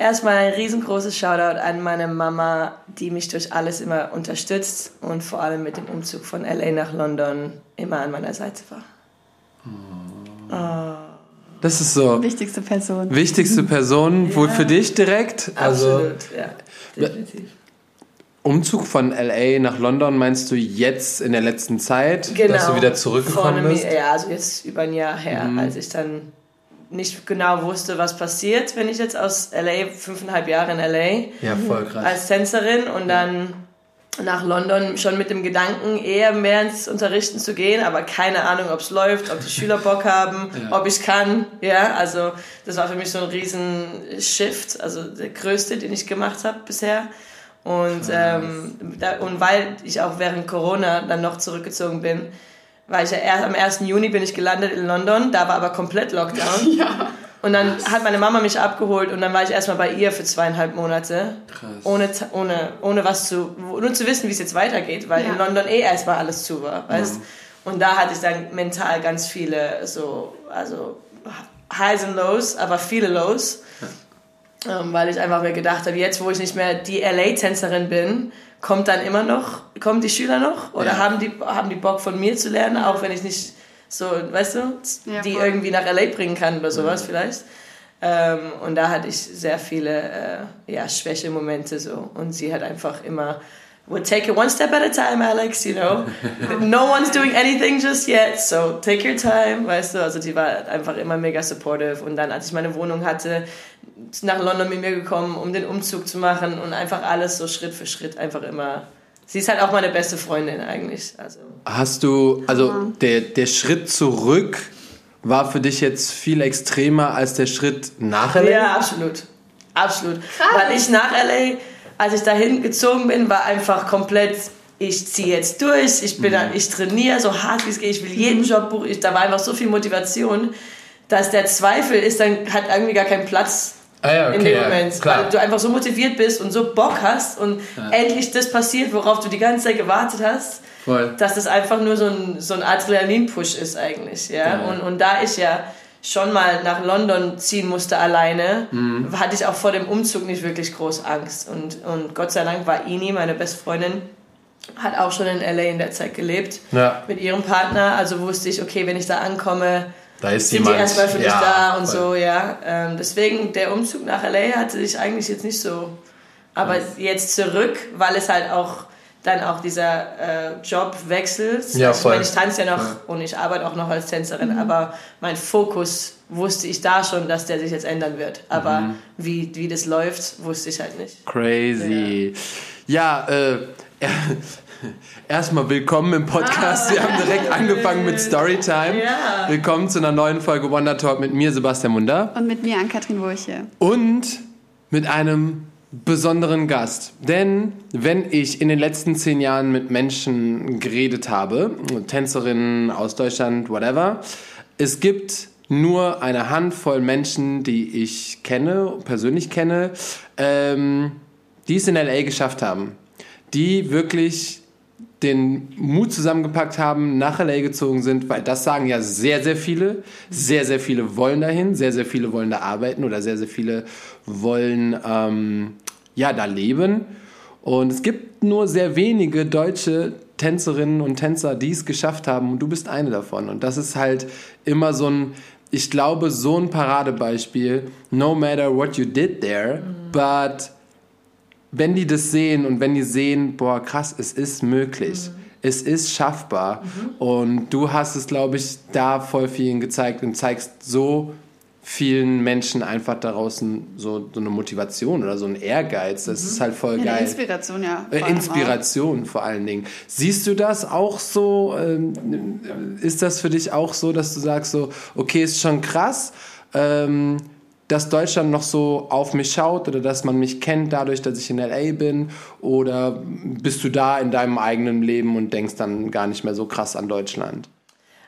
Erstmal ein riesengroßes Shoutout an meine Mama, die mich durch alles immer unterstützt und vor allem mit dem Umzug von LA nach London immer an meiner Seite war. Oh. Das ist so. Wichtigste Person. Wichtigste Person, ja. wohl für dich direkt? Also Absolut, ja, definitiv. Umzug von LA nach London meinst du jetzt in der letzten Zeit, genau. dass du wieder zurückgekommen bist? Ja, also jetzt über ein Jahr her, mhm. als ich dann nicht genau wusste, was passiert, wenn ich jetzt aus LA, fünfeinhalb Jahre in LA, ja, voll krass. als Tänzerin und dann nach London schon mit dem Gedanken, eher mehr ins Unterrichten zu gehen, aber keine Ahnung, ob es läuft, ob die Schüler Bock haben, ja. ob ich kann. Ja, also das war für mich so ein riesen Shift, also der größte, den ich gemacht habe bisher. Und, ähm, da, und weil ich auch während Corona dann noch zurückgezogen bin, war ich ja erst am 1. Juni bin ich gelandet in London, da war aber komplett Lockdown. ja. Und dann hat meine Mama mich abgeholt und dann war ich erstmal bei ihr für zweieinhalb Monate. Krass. Ohne, ohne, ohne was zu, nur zu wissen, wie es jetzt weitergeht, weil ja. in London eh erstmal alles zu war, weißt mhm. Und da hatte ich dann mental ganz viele so, also Highs und Lows, aber viele Lows. Ja. Ähm, weil ich einfach mir gedacht habe, jetzt wo ich nicht mehr die LA-Tänzerin bin, kommt dann immer noch, kommen die Schüler noch? Oder ja. haben, die, haben die Bock von mir zu lernen, auch wenn ich nicht so, weißt du, ja, die irgendwie nach LA bringen kann oder sowas mhm. vielleicht. Ähm, und da hatte ich sehr viele äh, ja, Schwächemomente so. Und sie hat einfach immer, we'll take it one step at a time, Alex, you know. no one's doing anything just yet, so take your time, weißt du. Also die war einfach immer mega supportive. Und dann, als ich meine Wohnung hatte, nach London mit mir gekommen, um den Umzug zu machen und einfach alles so Schritt für Schritt einfach immer sie ist halt auch meine beste Freundin eigentlich. Also. Hast du, also der, der Schritt zurück war für dich jetzt viel extremer als der Schritt nach LA? Ja, absolut. Absolut. Krass. Weil ich nach LA, als ich dahin gezogen bin, war einfach komplett, ich ziehe jetzt durch, ich bin, mhm. ich trainiere so hart wie es geht, ich will jeden mhm. Job buchen. da war einfach so viel Motivation, dass der Zweifel ist dann, hat irgendwie gar keinen Platz Ah ja, okay, in dem Moment. Ja, weil du einfach so motiviert bist und so Bock hast und ja. endlich das passiert, worauf du die ganze Zeit gewartet hast. Voll. Dass das einfach nur so ein, so ein Adrenalin-Push ist eigentlich. Ja? ja? Und, und da ich ja schon mal nach London ziehen musste alleine, mhm. hatte ich auch vor dem Umzug nicht wirklich groß Angst. Und, und Gott sei Dank war Ini, meine beste Freundin, hat auch schon in LA in der Zeit gelebt ja. mit ihrem Partner. Also wusste ich, okay, wenn ich da ankomme, da ist sind jemand, die erstmal für dich ja, da und voll. so, ja. Ähm, deswegen, der Umzug nach LA hatte ich eigentlich jetzt nicht so. Aber ja. jetzt zurück, weil es halt auch dann auch dieser äh, Jobwechsel. Ja, also, ich meine, ich tanze ja noch ja. und ich arbeite auch noch als Tänzerin, mhm. aber mein Fokus wusste ich da schon, dass der sich jetzt ändern wird. Aber mhm. wie, wie das läuft, wusste ich halt nicht. Crazy. Ja, ja äh, Erstmal willkommen im Podcast. Wir haben direkt angefangen mit Storytime. Ja. Willkommen zu einer neuen Folge Wonder Talk mit mir, Sebastian Munder. Und mit mir, Ann-Kathrin Wurche. Und mit einem besonderen Gast. Denn wenn ich in den letzten zehn Jahren mit Menschen geredet habe, Tänzerinnen aus Deutschland, whatever, es gibt nur eine Handvoll Menschen, die ich kenne, persönlich kenne, ähm, die es in LA geschafft haben. Die wirklich den Mut zusammengepackt haben, nach LA gezogen sind, weil das sagen ja sehr, sehr viele. Sehr, sehr viele wollen dahin, sehr, sehr viele wollen da arbeiten oder sehr, sehr viele wollen ähm, ja da leben. Und es gibt nur sehr wenige deutsche Tänzerinnen und Tänzer, die es geschafft haben und du bist eine davon. Und das ist halt immer so ein, ich glaube, so ein Paradebeispiel. No matter what you did there, mhm. but wenn die das sehen und wenn die sehen, boah, krass, es ist möglich. Mhm. Es ist schaffbar. Mhm. Und du hast es, glaube ich, da voll vielen gezeigt und zeigst so vielen Menschen einfach da draußen so, so eine Motivation oder so ein Ehrgeiz. Das mhm. ist halt voll ja, geil. Inspiration, ja. Äh, Inspiration vor allen Dingen. Siehst du das auch so? Ähm, ist das für dich auch so, dass du sagst so, okay, ist schon krass, ähm, dass Deutschland noch so auf mich schaut oder dass man mich kennt dadurch, dass ich in LA bin? Oder bist du da in deinem eigenen Leben und denkst dann gar nicht mehr so krass an Deutschland?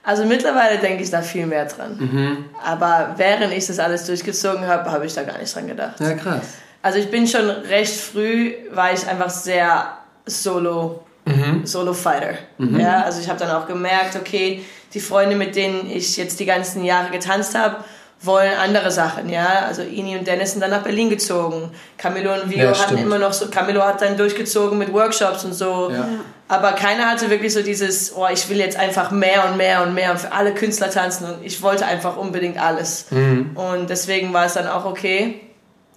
Also mittlerweile denke ich da viel mehr dran. Mhm. Aber während ich das alles durchgezogen habe, habe ich da gar nicht dran gedacht. Ja, krass. Also ich bin schon recht früh, war ich einfach sehr solo, mhm. Solo-Fighter. Mhm. Ja, also ich habe dann auch gemerkt, okay, die Freunde, mit denen ich jetzt die ganzen Jahre getanzt habe, wollen andere Sachen, ja. Also Ini und Dennis sind dann nach Berlin gezogen. Camilo und Vio Ja, hatten stimmt. immer noch so, Camilo hat dann durchgezogen mit Workshops und so. Ja. Aber keiner hatte wirklich so dieses, oh, ich will jetzt einfach mehr und mehr und mehr und für alle Künstler tanzen und ich wollte einfach unbedingt alles. Mhm. Und deswegen war es dann auch okay.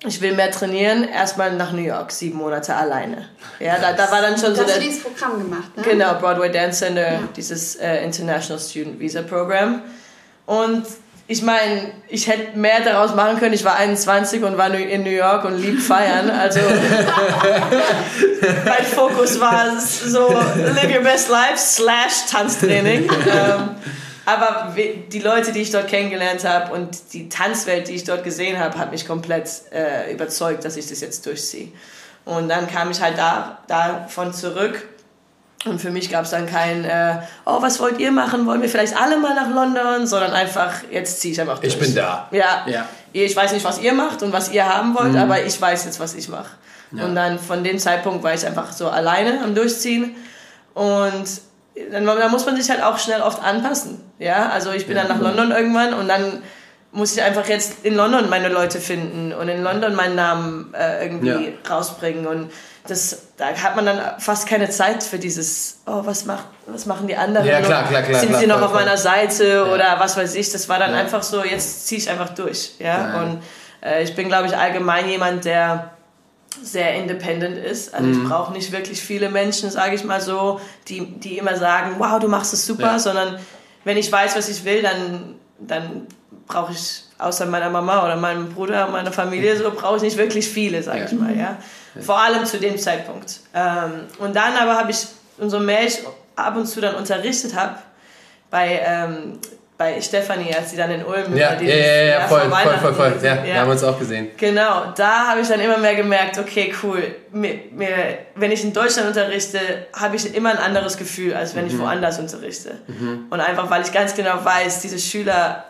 Ich will mehr trainieren, erstmal nach New York, sieben Monate alleine. Ja, da, da war dann schon Da so hast du dieses Programm gemacht, ne? Genau, Broadway Dance Center, dieses äh, International Student Visa Program. Und ich meine, ich hätte mehr daraus machen können. Ich war 21 und war in New York und lieb feiern. Also mein Fokus war so live your best life slash Tanztraining. ähm, aber die Leute, die ich dort kennengelernt habe und die Tanzwelt, die ich dort gesehen habe, hat mich komplett äh, überzeugt, dass ich das jetzt durchziehe. Und dann kam ich halt da, davon zurück und für mich gab es dann kein, äh, oh, was wollt ihr machen? Wollen wir vielleicht alle mal nach London? Sondern einfach, jetzt ziehe ich einfach durch. Ich bin da. Ja. Ja. Ich weiß nicht, was ihr macht und was ihr haben wollt, aber ich weiß jetzt, was ich mache. Und dann von dem Zeitpunkt war ich einfach so alleine am Durchziehen. Und dann, da muss man sich halt auch schnell oft anpassen. Ja, also ich bin dann nach London irgendwann und dann muss ich einfach jetzt in London meine Leute finden und in London meinen Namen äh, irgendwie Ja. rausbringen. Und das, da hat man dann fast keine Zeit für dieses, oh, was, macht, was machen die anderen? Ja, klar, klar, klar, Sind sie noch auf meiner Seite oder was weiß ich? Das war dann Ja. einfach so, jetzt ziehe ich einfach durch. Ja? Ja. Und äh, ich bin, glaube ich, allgemein jemand, der sehr independent ist. Also Mhm. ich brauche nicht wirklich viele Menschen, sage ich mal so, die, die immer sagen, wow, du machst es super, Ja. sondern wenn ich weiß, was ich will, dann, dann brauche ich außer meiner Mama oder meinem Bruder meiner Familie so, brauche ich nicht wirklich viele, sage Ja. ich mal. Ja? Vor allem zu dem Zeitpunkt. Ähm, und dann aber habe ich, umso mehr ich ab und zu dann unterrichtet habe, bei, ähm, bei Stefanie, als sie dann in Ulm Ja, über ja, ja, ja, vor voll, voll, voll, voll. sind. Ja, wir haben uns auch gesehen. Genau, da habe ich dann immer mehr gemerkt, okay, cool. Mir, mir, wenn ich in Deutschland unterrichte, habe ich immer ein anderes Gefühl, als wenn ich woanders unterrichte. Und einfach, weil ich ganz genau weiß, diese Schüler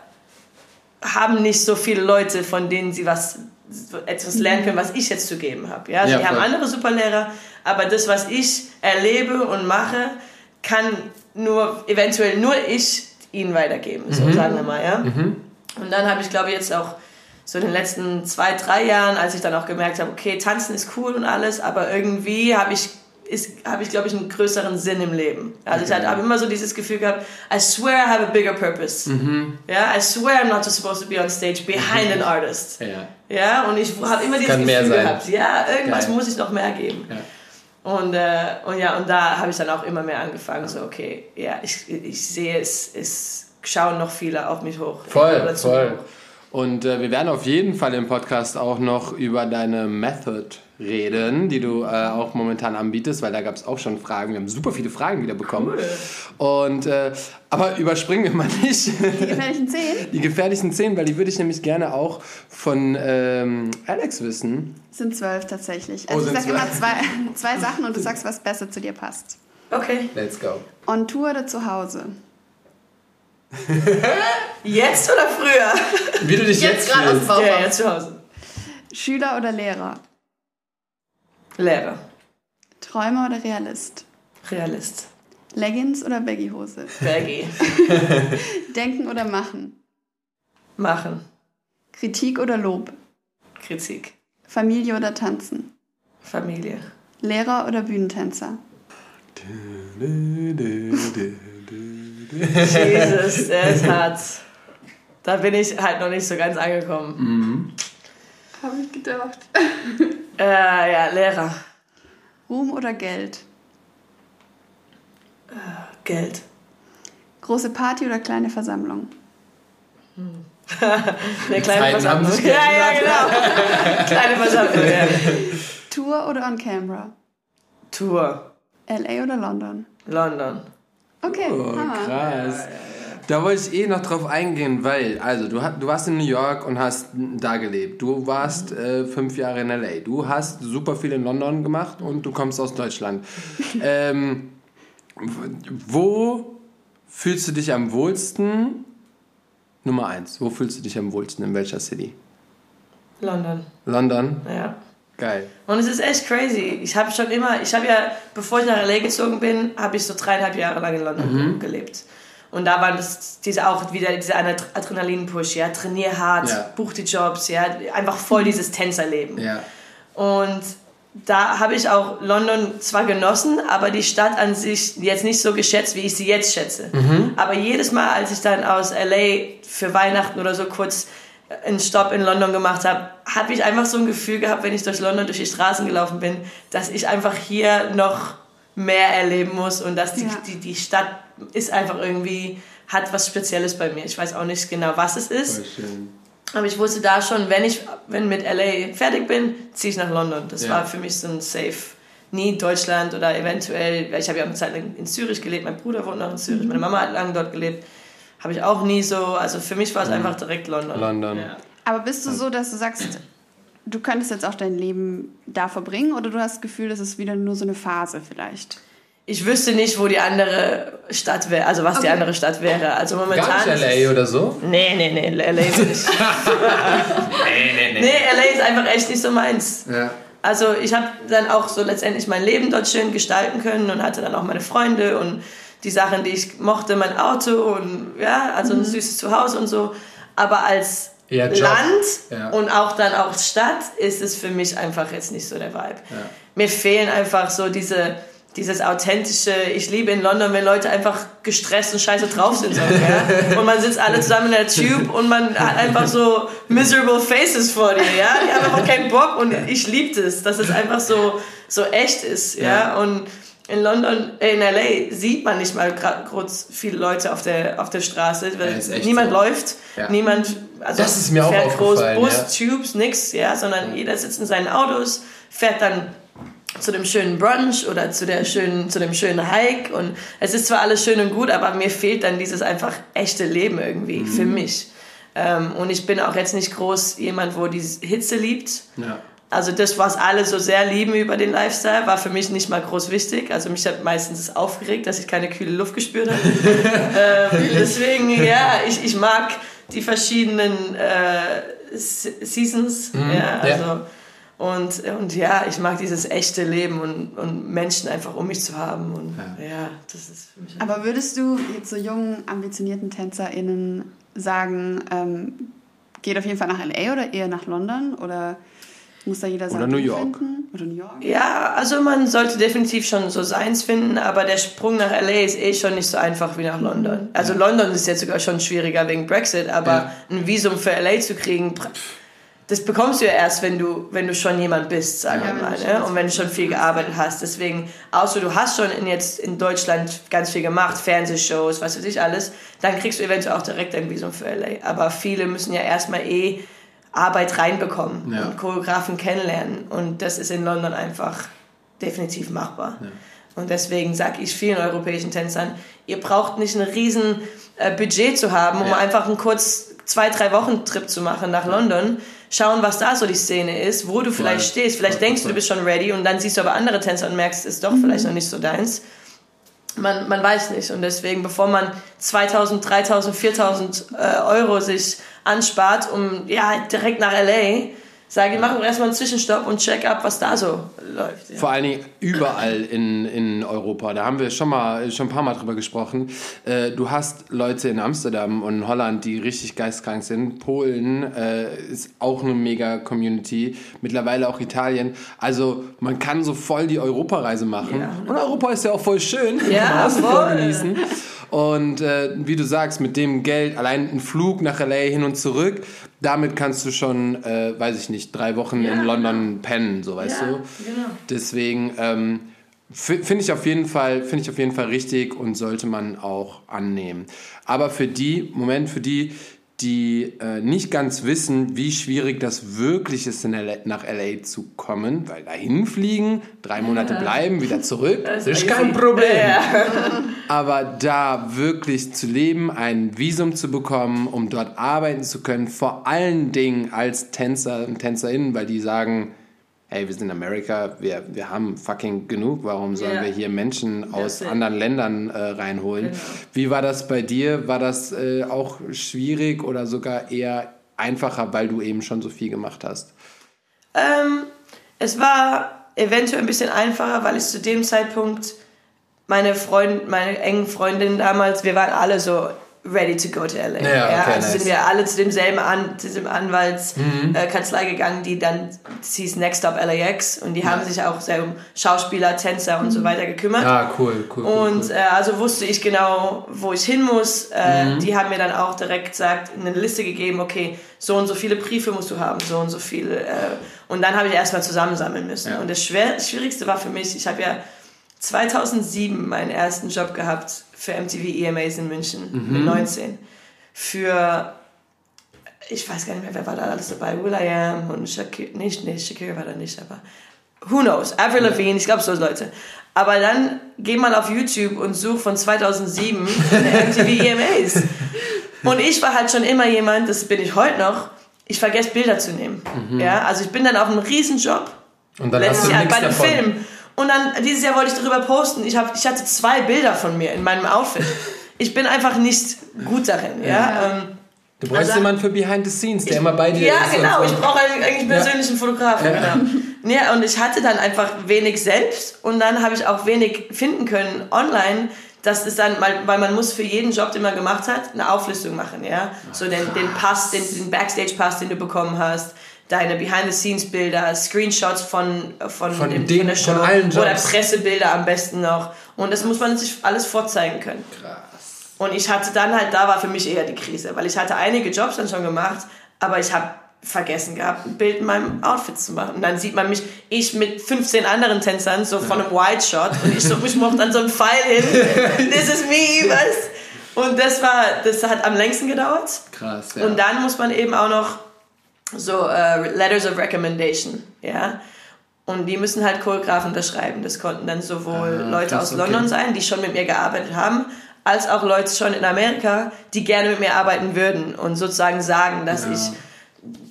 haben nicht so viele Leute, von denen sie was etwas lernen können, was ich jetzt zu geben habe. Ja, Ja, sie haben andere Superlehrer, aber das, was ich erlebe und mache, kann nur eventuell nur ich ihnen weitergeben. So sagen wir mal, ja. Und dann habe ich, glaube ich, jetzt auch so in den letzten zwei, drei Jahren, als ich dann auch gemerkt habe, okay, tanzen ist cool und alles, aber irgendwie habe ich, habe ich, glaube ich, einen größeren Sinn im Leben. Also ich habe immer so dieses Gefühl gehabt, I swear I have a bigger purpose. Ja, I swear I'm not just supposed to be on stage behind an artist. Ja. Ja, und ich habe immer dieses Gefühl gehabt, ja, irgendwas Geil. muss ich noch mehr geben. Ja. Und, äh, und ja, und da habe ich dann auch immer mehr angefangen, so, okay, ja, ich, ich sehe es, es schauen noch viele auf mich hoch. Voll, voll. hoch. Und äh, wir werden auf jeden Fall im Podcast auch noch über deine Method reden, die du äh, auch momentan anbietest, weil da gab es auch schon Fragen. Wir haben super viele Fragen wieder bekommen. Und, äh, aber überspringen wir mal nicht Die gefährlichen Zehen die gefährlichen Szenen, weil die würde ich nämlich gerne auch von ähm, Alex wissen. sind zwölf tatsächlich. Oh, Also ich sind sag immer zwei, zwei Sachen und du sagst, was besser zu dir passt. Okay. Let's go. On Tour oder zu Hause? Jetzt oder früher? Wie du dich jetzt, Jetzt gerade aus dem. Bauch Ja, ja, zu Hause. Schüler oder Lehrer? Lehrer. Träumer oder Realist? Realist. Leggings oder Baggyhose? Baggy. Denken oder machen? Machen. Kritik oder Lob? Kritik. Familie oder Tanzen? Familie. Lehrer oder Bühnentänzer? Jesus, der ist hart. Da bin ich halt noch nicht so ganz angekommen. Habe ich gedacht. Äh, ja, Lehrer. Ruhm oder Geld? Geld. Große Party oder kleine Versammlung? Eine kleine Zeiten haben Versammlung. sich Ja, ja, genau. kleine Versammlung, ja. Tour oder on camera? Tour. LA oder London? London. Okay, Oh, Hammer. krass. Da wollte ich eh noch drauf eingehen, weil, also, du, du warst in New York und hast da gelebt. Du warst äh, fünf Jahre in L.A. Du hast super viel in London gemacht und du kommst aus Deutschland. ähm, wo fühlst du dich am wohlsten? Nummer eins, wo fühlst du dich am wohlsten? In welcher City? London, London? ja. Geil. Und es ist echt crazy. Ich habe schon immer, ich habe ja, bevor ich nach LA gezogen bin, habe ich so dreieinhalb Jahre lang in London gelebt. Und da war das diese auch wieder dieser Adrenalin-Push, ja, trainier hart, Ja. buch die Jobs, ja, einfach voll dieses Tänzerleben. Ja. Und da habe ich auch London zwar genossen, aber die Stadt an sich jetzt nicht so geschätzt, wie ich sie jetzt schätze. Aber jedes Mal, als ich dann aus LA für Weihnachten oder so kurz einen Stopp in London gemacht habe, habe ich einfach so ein Gefühl gehabt, wenn ich durch London durch die Straßen gelaufen bin, dass ich einfach hier noch mehr erleben muss und dass die, Ja. die, die Stadt ist einfach irgendwie, hat was Spezielles bei mir. Ich weiß auch nicht genau, was es ist. Aber ich wusste da schon, wenn ich wenn mit LA fertig bin, ziehe ich nach London. Das Ja. war für mich so ein Safe. Nie Deutschland oder eventuell, weil ich habe ja eine Zeit lang in Zürich gelebt, mein Bruder wohnt noch in Zürich, meine Mama hat lange dort gelebt. Habe ich auch nie so, also für mich war es einfach direkt London. London. Ja. Aber bist du so, dass du sagst, du könntest jetzt auch dein Leben da verbringen oder du hast das Gefühl, das ist wieder nur so eine Phase vielleicht? Ich wüsste nicht, wo die andere Stadt wäre, also was die Okay. andere Stadt wäre. Also momentan. Gar ist nicht LA oder so? Nee, nee, nee, LA ist nicht. Nee, nee, nee, LA ist einfach echt nicht so meins. Ja. Also ich habe dann auch so letztendlich mein Leben dort schön gestalten können und hatte dann auch meine Freunde und die Sachen, die ich mochte, mein Auto und ja, also ein süßes Zuhause und so. Aber als Ja. Land Ja. und auch dann auch Stadt ist es für mich einfach jetzt nicht so der Vibe. Mir fehlen einfach so diese dieses authentische, ich liebe in London, wenn Leute einfach gestresst und scheiße drauf sind. So, ja? Und man sitzt alle zusammen in der Tube und man hat einfach so miserable faces vor dir. Ja? Die haben einfach keinen Bock und ich liebe das, dass es einfach so, so echt ist. Ja? Ja. Und in London, äh, in LA sieht man nicht mal gra- kurz viele Leute auf der, auf der Straße. weil Ja, niemand so. läuft, Ja. niemand also Das ist mir auch fährt groß aufgefallen, Bus, Tubes, nix, ja, sondern jeder sitzt in seinen Autos, fährt dann zu dem schönen Brunch oder zu, der schönen, zu dem schönen Hike und es ist zwar alles schön und gut, aber mir fehlt dann dieses einfach echte Leben irgendwie Mhm. für mich. Ähm, und ich bin auch jetzt nicht groß jemand, wo die Hitze liebt. Ja. Also das, was alle so sehr lieben über den Lifestyle, war für mich nicht mal groß wichtig. Also mich hat meistens aufgeregt, dass ich keine kühle Luft gespürt habe. ähm, deswegen, ja, ich, ich mag die verschiedenen äh, Se- Seasons. ja, Mhm. ja. also, Und, und ja, ich mag dieses echte Leben und, und Menschen einfach um mich zu haben. Und ja, das ist für mich Aber würdest du jetzt so jungen, ambitionierten TänzerInnen sagen, ähm, geht auf jeden Fall nach LA oder eher nach London? Oder muss da jeder sein Oder New York. Finden? Oder New York? Ja, also man sollte definitiv schon so seins finden, aber der Sprung nach LA ist eh schon nicht so einfach wie nach London. Also London ist jetzt sogar schon schwieriger wegen Brexit, aber Ja. ein Visum für LA zu kriegen, das bekommst du ja erst, wenn du, wenn du schon jemand bist, sagen Ja, wir mal, ne? und wenn du schon viel gearbeitet hast. Deswegen, außer du hast schon in jetzt in Deutschland ganz viel gemacht, Fernsehshows, was weiß ich alles, dann kriegst du eventuell auch direkt ein Visum für LA. Aber viele müssen ja erstmal eh Arbeit reinbekommen Ja. und Choreografen kennenlernen. Und das ist in London einfach definitiv machbar. Und deswegen sage ich vielen europäischen Tänzern, ihr braucht nicht ein riesen äh, Budget zu haben, um Ja. einfach einen kurz zwei, drei Wochen Trip zu machen nach London, schauen, was da so die Szene ist, wo du vielleicht Voll. stehst. Vielleicht Voll, denkst du, du bist schon ready und dann siehst du aber andere Tänzer und merkst, es ist doch vielleicht noch nicht so deins. Man, man weiß nicht. Und deswegen, bevor man 2000, 3000, 4000 äh, Euro sich anspart, um ja, direkt nach LA, sage ich, mach erstmal einen Zwischenstopp und check ab, was da so läuft. Ja. Vor allen Dingen überall in, in Europa. Da haben wir schon mal schon ein paar Mal drüber gesprochen. Äh, du hast Leute in Amsterdam und Holland, die richtig geistkrank sind. Polen äh, ist auch eine mega Community. Mittlerweile auch Italien. Also man kann so voll die Europareise machen. Ja. Und Europa ist ja auch voll schön. Ja, voll. genießen. Und äh, wie du sagst, mit dem Geld, allein ein Flug nach LA hin und zurück, damit kannst du schon, äh, weiß ich nicht, drei Wochen Ja, in London pennen, so weißt Ja, du. genau. Deswegen ähm, fi- finde ich auf jeden Fall finde ich auf jeden Fall richtig und sollte man auch annehmen. Aber für die Moment für die die äh, nicht ganz wissen, wie schwierig das wirklich ist, in LA, nach LA zu kommen, weil dahin fliegen, drei Monate bleiben, wieder zurück, das ist kein easy. Problem. Ja. Aber da wirklich zu leben, ein Visum zu bekommen, um dort arbeiten zu können, vor allen Dingen als Tänzer und TänzerInnen, weil die sagen, hey, wir sind in Amerika, wir, wir haben fucking genug, warum sollen Ja. wir hier Menschen aus That's it. anderen Ländern äh, reinholen? Genau. Wie war das bei dir? War das äh, auch schwierig oder sogar eher einfacher, weil du eben schon so viel gemacht hast? Ähm, es war eventuell ein bisschen einfacher, weil ich zu dem Zeitpunkt meine Freund, meine engen Freundinnen damals, wir waren alle so ready to go to LA. Ja, okay, also nice. sind wir alle zu demselben An zu dem Anwaltskanzlei mhm. äh, gegangen, die dann sie hieß Next Stop LAX und die ja. haben sich auch sehr um Schauspieler, Tänzer und so mhm. weiter gekümmert. Ah, cool, cool. Und cool. Äh, also wusste ich genau, wo ich hin muss. Äh, mhm. Die haben mir dann auch direkt gesagt, eine Liste gegeben, okay, so und so viele Briefe musst du haben, so und so viele. Äh, und dann habe ich erstmal zusammensammeln müssen. Ja. Und das, Schwer, das Schwierigste war für mich, ich habe ja 2007 meinen ersten Job gehabt für MTV EMAs in München mhm. mit 19. Für, ich weiß gar nicht mehr, wer war da alles dabei, Will I Am und Shakira, nicht, nicht, Shakira war da nicht, aber who knows, Avril Lavigne, ich glaube so Leute. Aber dann geh mal auf YouTube und such von 2007 MTV EMAs. Und ich war halt schon immer jemand, das bin ich heute noch, ich vergesse Bilder zu nehmen. Mhm. Ja, also ich bin dann auf einem Riesenjob. Und dann letztes hast du Jahr bei dem davon. Film. Und dann, dieses Jahr wollte ich darüber posten. Ich, hab, ich hatte zwei Bilder von mir in meinem Outfit. Ich bin einfach nicht gut darin. Ja? ja. Ähm, du brauchst also, jemanden für Behind the Scenes, der ich, immer bei dir ja, ist. Ja, genau. Ich brauche eigentlich einen Fotografen. Ja. Genau. Ja, und ich hatte dann einfach wenig selbst und dann habe ich auch wenig finden können online. Das ist dann, weil man muss für jeden Job, den man gemacht hat, eine Auflistung machen, ja. So den, den Pass, den, den Backstage-Pass, den du bekommen hast, deine Behind-the-Scenes-Bilder, Screenshots von, von, von dem, Ding, von der Show von allen Jobs. oder Pressebilder am besten noch. Und das muss man sich alles vorzeigen können. Krass. Und ich hatte dann halt, da war für mich eher die Krise, weil ich hatte einige Jobs dann schon gemacht, aber ich habe vergessen gehabt, ein Bild in meinem Outfit zu machen. Und dann sieht man mich, ich mit 15 anderen Tänzern, so von einem Wide Shot und ich so, ich mochte dann so einen Pfeil hin. This is me, was? Und das war, das hat am längsten gedauert. Krass, ja. Und dann muss man eben auch noch so uh, Letters of Recommendation, ja. Und die müssen halt Choreografen unterschreiben. Das konnten dann sowohl ah, Leute aus London okay. sein, die schon mit mir gearbeitet haben, als auch Leute schon in Amerika, die gerne mit mir arbeiten würden und sozusagen sagen, dass ja. ich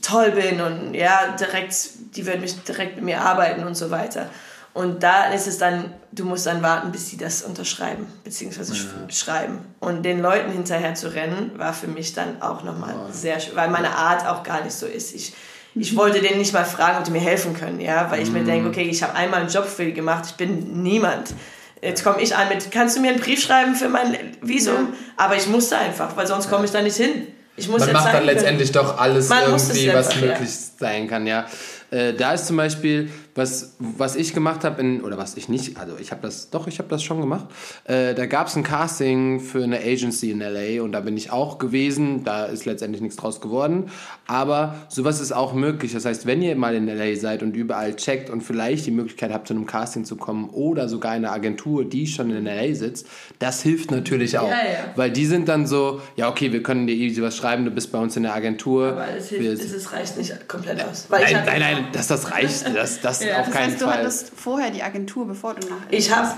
toll bin und ja, direkt, die würden mich direkt mit mir arbeiten und so weiter. Und da ist es dann, du musst dann warten, bis sie das unterschreiben, beziehungsweise ja. schreiben. Und den Leuten hinterher zu rennen, war für mich dann auch nochmal oh. sehr schön, weil meine Art auch gar nicht so ist. Ich, ich wollte denen nicht mal fragen, ob die mir helfen können, ja, weil ich mm. mir denke, okay, ich habe einmal einen Job für die gemacht, ich bin niemand. Jetzt komme ich an mit, kannst du mir einen Brief schreiben für mein Visum? Ja. Aber ich musste einfach, weil sonst komme ich da nicht hin. Ich muss Man macht dann letztendlich doch alles Man irgendwie, was möglich ja. sein kann, ja. Äh, da ist zum Beispiel, was, was ich gemacht habe, oder was ich nicht, also ich habe das, doch, ich habe das schon gemacht. Äh, da gab es ein Casting für eine Agency in LA und da bin ich auch gewesen. Da ist letztendlich nichts draus geworden. Aber sowas ist auch möglich. Das heißt, wenn ihr mal in LA seid und überall checkt und vielleicht die Möglichkeit habt, zu einem Casting zu kommen oder sogar eine Agentur, die schon in LA sitzt, das hilft natürlich auch. Ja, ja. Weil die sind dann so, ja, okay, wir können dir easy was schreiben, du bist bei uns in der Agentur. Aber es, hilft, es reicht nicht komplett aus. nein, nein, nein, dass das reicht, das, das ja. auf das keinen heißt, Fall. Du hattest vorher die Agentur, bevor du nach. Ich habe,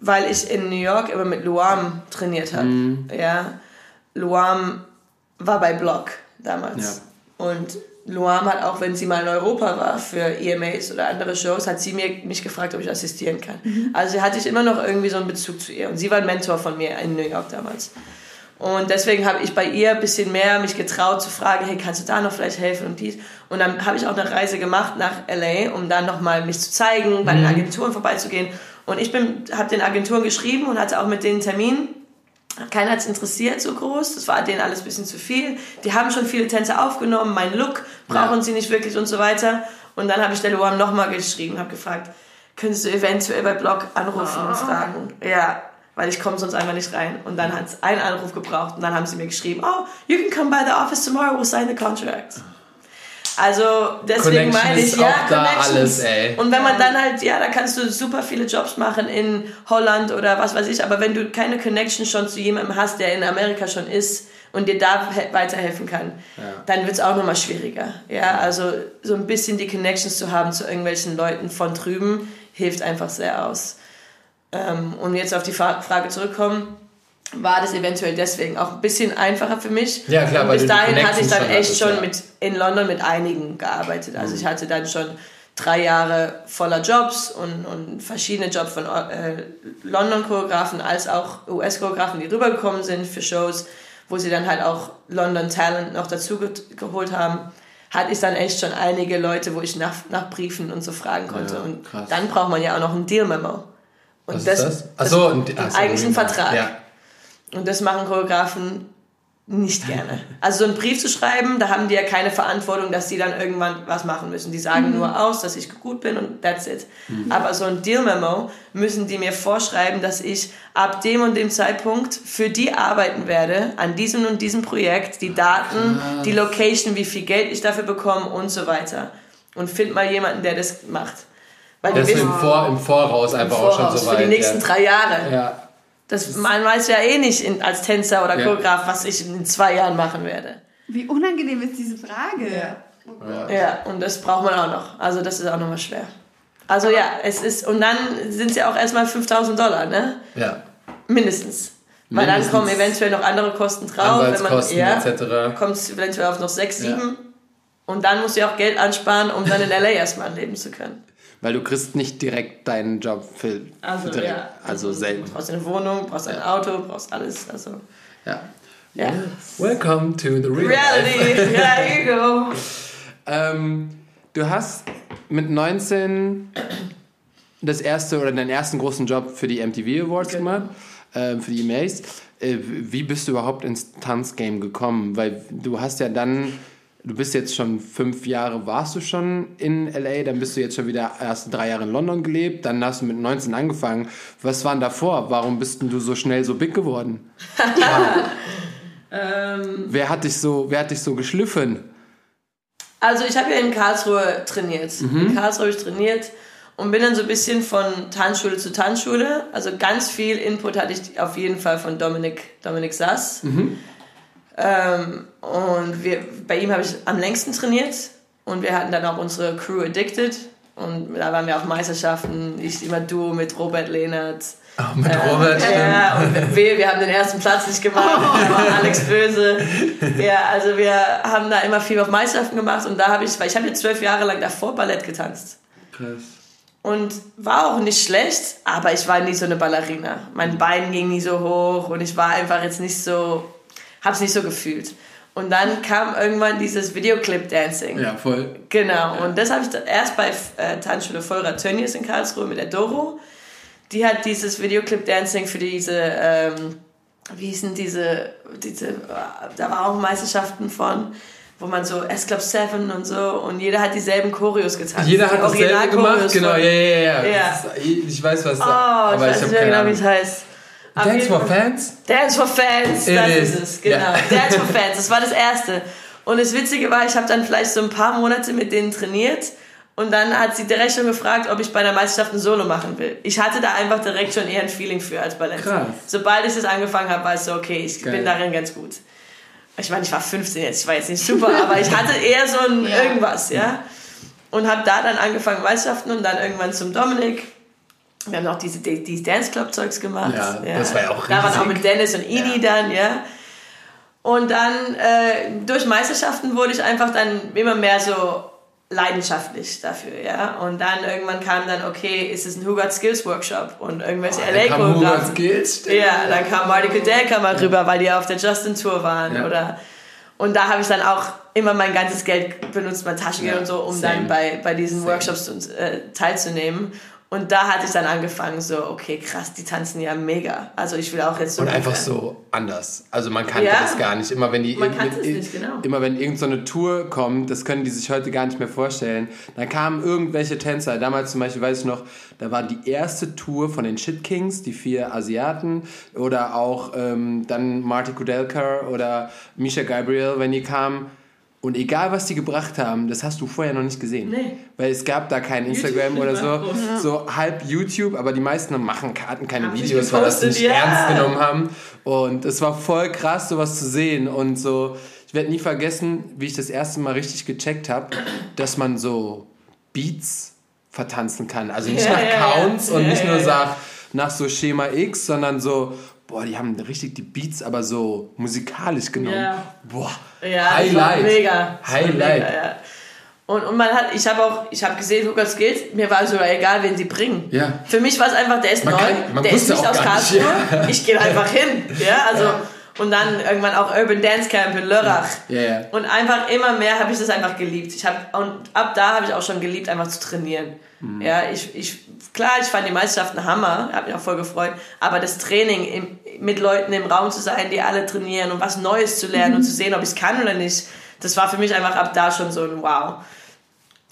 weil ich in New York immer mit Luam trainiert habe. Mhm. Ja, Luam war bei Block damals. Ja. Und Luam hat auch, wenn sie mal in Europa war für EMAs oder andere Shows, hat sie mir, mich gefragt, ob ich assistieren kann. Mhm. Also hatte ich immer noch irgendwie so einen Bezug zu ihr. Und sie war ein Mentor von mir in New York damals. Und deswegen habe ich bei ihr ein bisschen mehr mich getraut zu fragen, hey, kannst du da noch vielleicht helfen und dies. Und dann habe ich auch eine Reise gemacht nach LA, um dann nochmal mich zu zeigen, bei den mhm. Agenturen vorbeizugehen. Und ich habe den Agenturen geschrieben und hatte auch mit denen Termin. Keiner hat es interessiert so groß, das war denen alles ein bisschen zu viel. Die haben schon viele Tänze aufgenommen, mein Look brauchen ja. sie nicht wirklich und so weiter. Und dann habe ich der Luam nochmal geschrieben, habe gefragt, könntest du eventuell bei Blog anrufen oh. und fragen? Ja, weil ich komme sonst einfach nicht rein. Und dann hat es einen Anruf gebraucht und dann haben sie mir geschrieben, oh, you can come by the office tomorrow, we'll sign the contract. Also deswegen meine ich, ja, alles, ey. Und wenn man dann halt, ja, da kannst du super viele Jobs machen in Holland oder was weiß ich, aber wenn du keine Connection schon zu jemandem hast, der in Amerika schon ist und dir da weiterhelfen kann, ja. dann wird es auch nochmal schwieriger. Ja, also so ein bisschen die Connections zu haben zu irgendwelchen Leuten von drüben hilft einfach sehr aus. Ähm, und jetzt auf die Frage zurückkommen, war das eventuell deswegen auch ein bisschen einfacher für mich. Ja, klar, und bis dahin hatte ich dann echt schon ja. mit, in London mit einigen gearbeitet. Also ich mhm. hatte dann schon drei Jahre voller Jobs und, und verschiedene Jobs von äh, London-Choreografen als auch US-Choreografen, die rübergekommen sind für Shows, wo sie dann halt auch London Talent noch dazu ge geholt haben. Hatte ich dann echt schon einige Leute, wo ich nach, nach Briefen und so fragen konnte. Ja, und dann braucht man ja auch noch ein Deal-Memo. Und Was das, ist das? Ach so, ein- das ach ist so, eigentlich ein Vertrag. ja. Und das machen Choreografen nicht gerne. Also so einen Brief zu schreiben, da haben die ja keine Verantwortung, dass die dann irgendwann was machen müssen. Die sagen nur aus, dass ich gut bin und that's it. Aber so ein Deal-Memo müssen die mir vorschreiben, dass ich ab dem und dem Zeitpunkt für die arbeiten werde, an diesem und diesem Projekt, die Daten, die Location, wie viel Geld ich dafür bekomme und so weiter. Und find mal jemanden, der das macht. Weil Das wissen im, Vor, im Voraus einfach auch schon voraus so weit. für die nächsten ja. drei Jahre. Ja. Das, man weiß ja eh nicht in, als Tänzer oder Ja. Choreograf, was ich in zwei Jahren machen werde. Wie unangenehm ist diese Frage? Ja, und das braucht man auch noch. Also das ist auch nochmal schwer. Also ja, es ist, und dann sind es ja auch erstmal 5000 Dollar, ne? ja. Mindestens. Weil dann Mindestens. kommen eventuell noch andere Kosten drauf. Wenn man, ja, etc. kommt es eventuell auf noch 6, Ja. 7. Und dann musst du ja auch Geld ansparen, um dann in LA erstmal leben zu können. Weil du kriegst nicht direkt deinen Job für, Also für direkt, ja. also selten. Du brauchst eine Wohnung, brauchst ein Auto, brauchst alles. Also Ja. ja. Welcome to the real life. Reality, there you go. Ähm, du hast mit 19 das erste oder deinen ersten großen Job für die MTV Awards Genau. gemacht, ähm, für die EMAs. Äh, wie bist du überhaupt ins Tanzgame gekommen? Weil du hast ja dann, du bist jetzt schon fünf Jahre, warst du schon in LA, dann bist du jetzt schon wieder erst drei Jahre in London gelebt, dann hast du mit 19 angefangen. Was waren davor? Warum bist denn du so schnell so big geworden? Ähm, Wer hat dich so, wer hat dich so geschliffen? Also ich habe ja in Karlsruhe trainiert. In Karlsruhe habe ich trainiert und bin dann so ein bisschen von Tanzschule zu Tanzschule. Also ganz viel Input hatte ich auf jeden Fall von Dominik, Dominik Sass. Ähm, und wir, bei ihm habe ich am längsten trainiert und wir hatten dann auch unsere Crew Addicted. Und da waren wir auf Meisterschaften, ich immer Duo mit Robert Lehnert. Oh, mit Robert, stimmt. Ja, und wir, wir haben den ersten Platz nicht gemacht, war Alex böse. Ja, also wir haben da immer viel auf Meisterschaften gemacht und da habe ich, weil ich habe jetzt zwölf Jahre lang davor Ballett getanzt. Krass. Und war auch nicht schlecht, aber ich war nie so eine Ballerina. Mein Bein ging nie so hoch und ich war einfach jetzt nicht so, hab's nicht so gefühlt. Und dann kam irgendwann dieses Videoclip-Dancing. Ja, voll. Genau, und das habe ich erst bei äh, Tanzschule Vollrad Tönnies in Karlsruhe mit der Doro. Die hat dieses Videoclip-Dancing für diese, ähm, wie hießen diese, diese, äh, da war auch Meisterschaften von, wo man so S-Club 7 und so, und jeder hat dieselben Choreos getanzt. Jeder hat dasselbe gemacht, genau, ja, ja, ja. Ja. Das ist- Ich weiß, was Oh, da ich weiß mehr genau, wie es heißt. Dance for Fans? Dance for Fans, It das is. ist es, genau. Ja. Dance for Fans, das war das Erste. Und das Witzige war, ich habe dann vielleicht so ein paar Monate mit denen trainiert und dann hat sie direkt schon gefragt, ob ich bei der Meisterschaft ein Solo machen will. Ich hatte da einfach direkt schon eher ein Feeling für als Ballett. Krass. Sobald ich das angefangen habe, war es so, okay, ich Geil. bin darin ganz gut. Ich meine, ich war 15 jetzt, ich war jetzt nicht super, aber ich hatte eher so ein Ja. irgendwas, ja. Und habe da dann angefangen Meisterschaften und dann irgendwann zum Dominik. Wir haben auch diese, die, Dance Club Zeugs gemacht. Ja, das war ja auch Da waren auch mit Dennis und Ini dann, ja. Und dann äh, durch Meisterschaften wurde ich einfach dann immer mehr so leidenschaftlich dafür, ja. Und dann irgendwann kam dann, okay, ist es ein Who Got Skills Workshop und irgendwelche kam Hugo LA-Choreografen. Skills. Ja, dann kam Marty Kudelka mal rüber, weil die auf der Justin Tour waren. Ja. Oder, und da habe ich dann auch immer mein ganzes Geld benutzt, mein Taschengeld Ja, und so, um same. dann bei, bei diesen Same. Workshops äh, teilzunehmen. Und da hatte ich dann angefangen, so, okay, krass, die tanzen ja mega. Also ich will auch jetzt so. Und einfach ungefähr- so anders. Also man kannte Ja. das gar nicht. Immer wenn die Man es ir- nicht, genau. immer wenn irgendeine so Tour kommt, das können die sich heute gar nicht mehr vorstellen. Dann kamen irgendwelche Tänzer. Damals zum Beispiel weiß ich noch, da war die erste Tour von den Shit Kings, die vier Asiaten oder auch ähm, dann Marty Kudelka oder Misha Gabriel, wenn die kamen. Und egal, was die gebracht haben, das hast du vorher noch nicht gesehen. Nee. Weil es gab da kein Instagram YouTube oder so. groß. So halb YouTube, aber die meisten machen, hatten keine nicht Videos, weil das nicht ja. ernst genommen haben. Und es war voll krass, sowas zu sehen. Und so, ich werde nie vergessen, wie ich das erste Mal richtig gecheckt habe, dass man so Beats vertanzen kann. Also nicht Ja, nach ja, ja. Counts und Ja, nicht nur ja, ja. sagt, nach so Schema X, sondern so, boah, die haben richtig die Beats aber so musikalisch genommen. Ja. Boah, Ja, Highlight. mega. Highlight. Mega, ja. Und, und man hat, ich habe auch, ich habe gesehen, Lukas geht, mir war sogar egal, wen sie bringen. Ja. Für mich war es einfach, der ist Man neu, kann- der ist nicht aus Karlsruhe, ja. ich gehe einfach hin. Ja, also, und dann irgendwann auch Urban Dance Camp in Lörrach. Ja, ja. Und einfach immer mehr habe ich das einfach geliebt. Ich hab, und ab da habe ich auch schon geliebt, einfach zu trainieren. Mhm. Ja, ich, ich, klar, ich fand die Meisterschaften Hammer, habe mich auch voll gefreut, aber das Training im, mit Leuten im Raum zu sein, die alle trainieren und was Neues zu lernen mhm. und zu sehen, ob ich es kann oder nicht, das war für mich einfach ab da schon so ein Wow.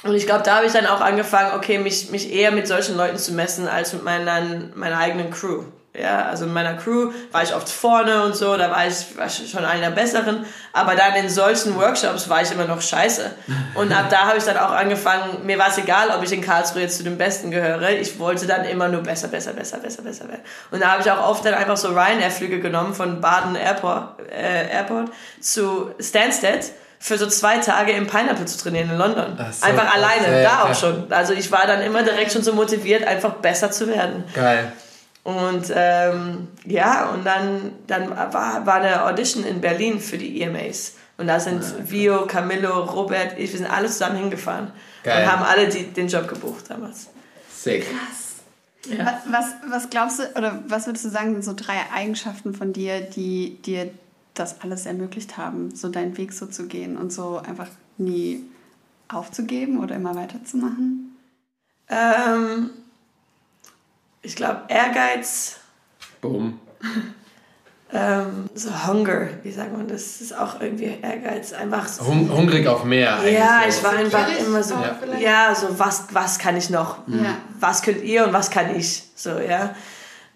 Und ich glaube, da habe ich dann auch angefangen, okay, mich, mich eher mit solchen Leuten zu messen, als mit meiner, meiner eigenen Crew. Ja, also in meiner Crew war ich oft vorne und so, da war ich, war ich schon einer Besseren. Aber dann in solchen Workshops war ich immer noch scheiße. Und ab da habe ich dann auch angefangen, mir war es egal, ob ich in Karlsruhe jetzt zu den Besten gehöre. Ich wollte dann immer nur besser, besser, besser, besser, besser werden. Und da habe ich auch oft dann einfach so Ryanair-Flüge genommen von Baden Airport, äh, Airport zu Stansted für so zwei Tage im Pineapple zu trainieren in London. So, einfach alleine, ja, da auch ja. schon. Also ich war dann immer direkt schon so motiviert, einfach besser zu werden. Geil. Und ähm, ja, und dann, dann war, war eine Audition in Berlin für die EMAs. Und da sind ja, Vio, Camillo, Robert, ich, wir sind alle zusammen hingefahren. Geil. Und haben alle die, den Job gebucht damals. Sick. Krass. Ja. Was, was glaubst du, oder was würdest du sagen, sind so drei Eigenschaften von dir, die dir das alles ermöglicht haben, so deinen Weg so zu gehen und so einfach nie aufzugeben oder immer weiterzumachen? Ähm, ich glaube, Ehrgeiz. Boom. ähm, so Hunger, wie sagt man das? ist auch irgendwie Ehrgeiz. Einfach so, Hung hungrig auf mehr. Ja, ich war einfach immer so, ja, ja so was, was kann ich noch? Mhm. Was könnt ihr und was kann ich? So, ja.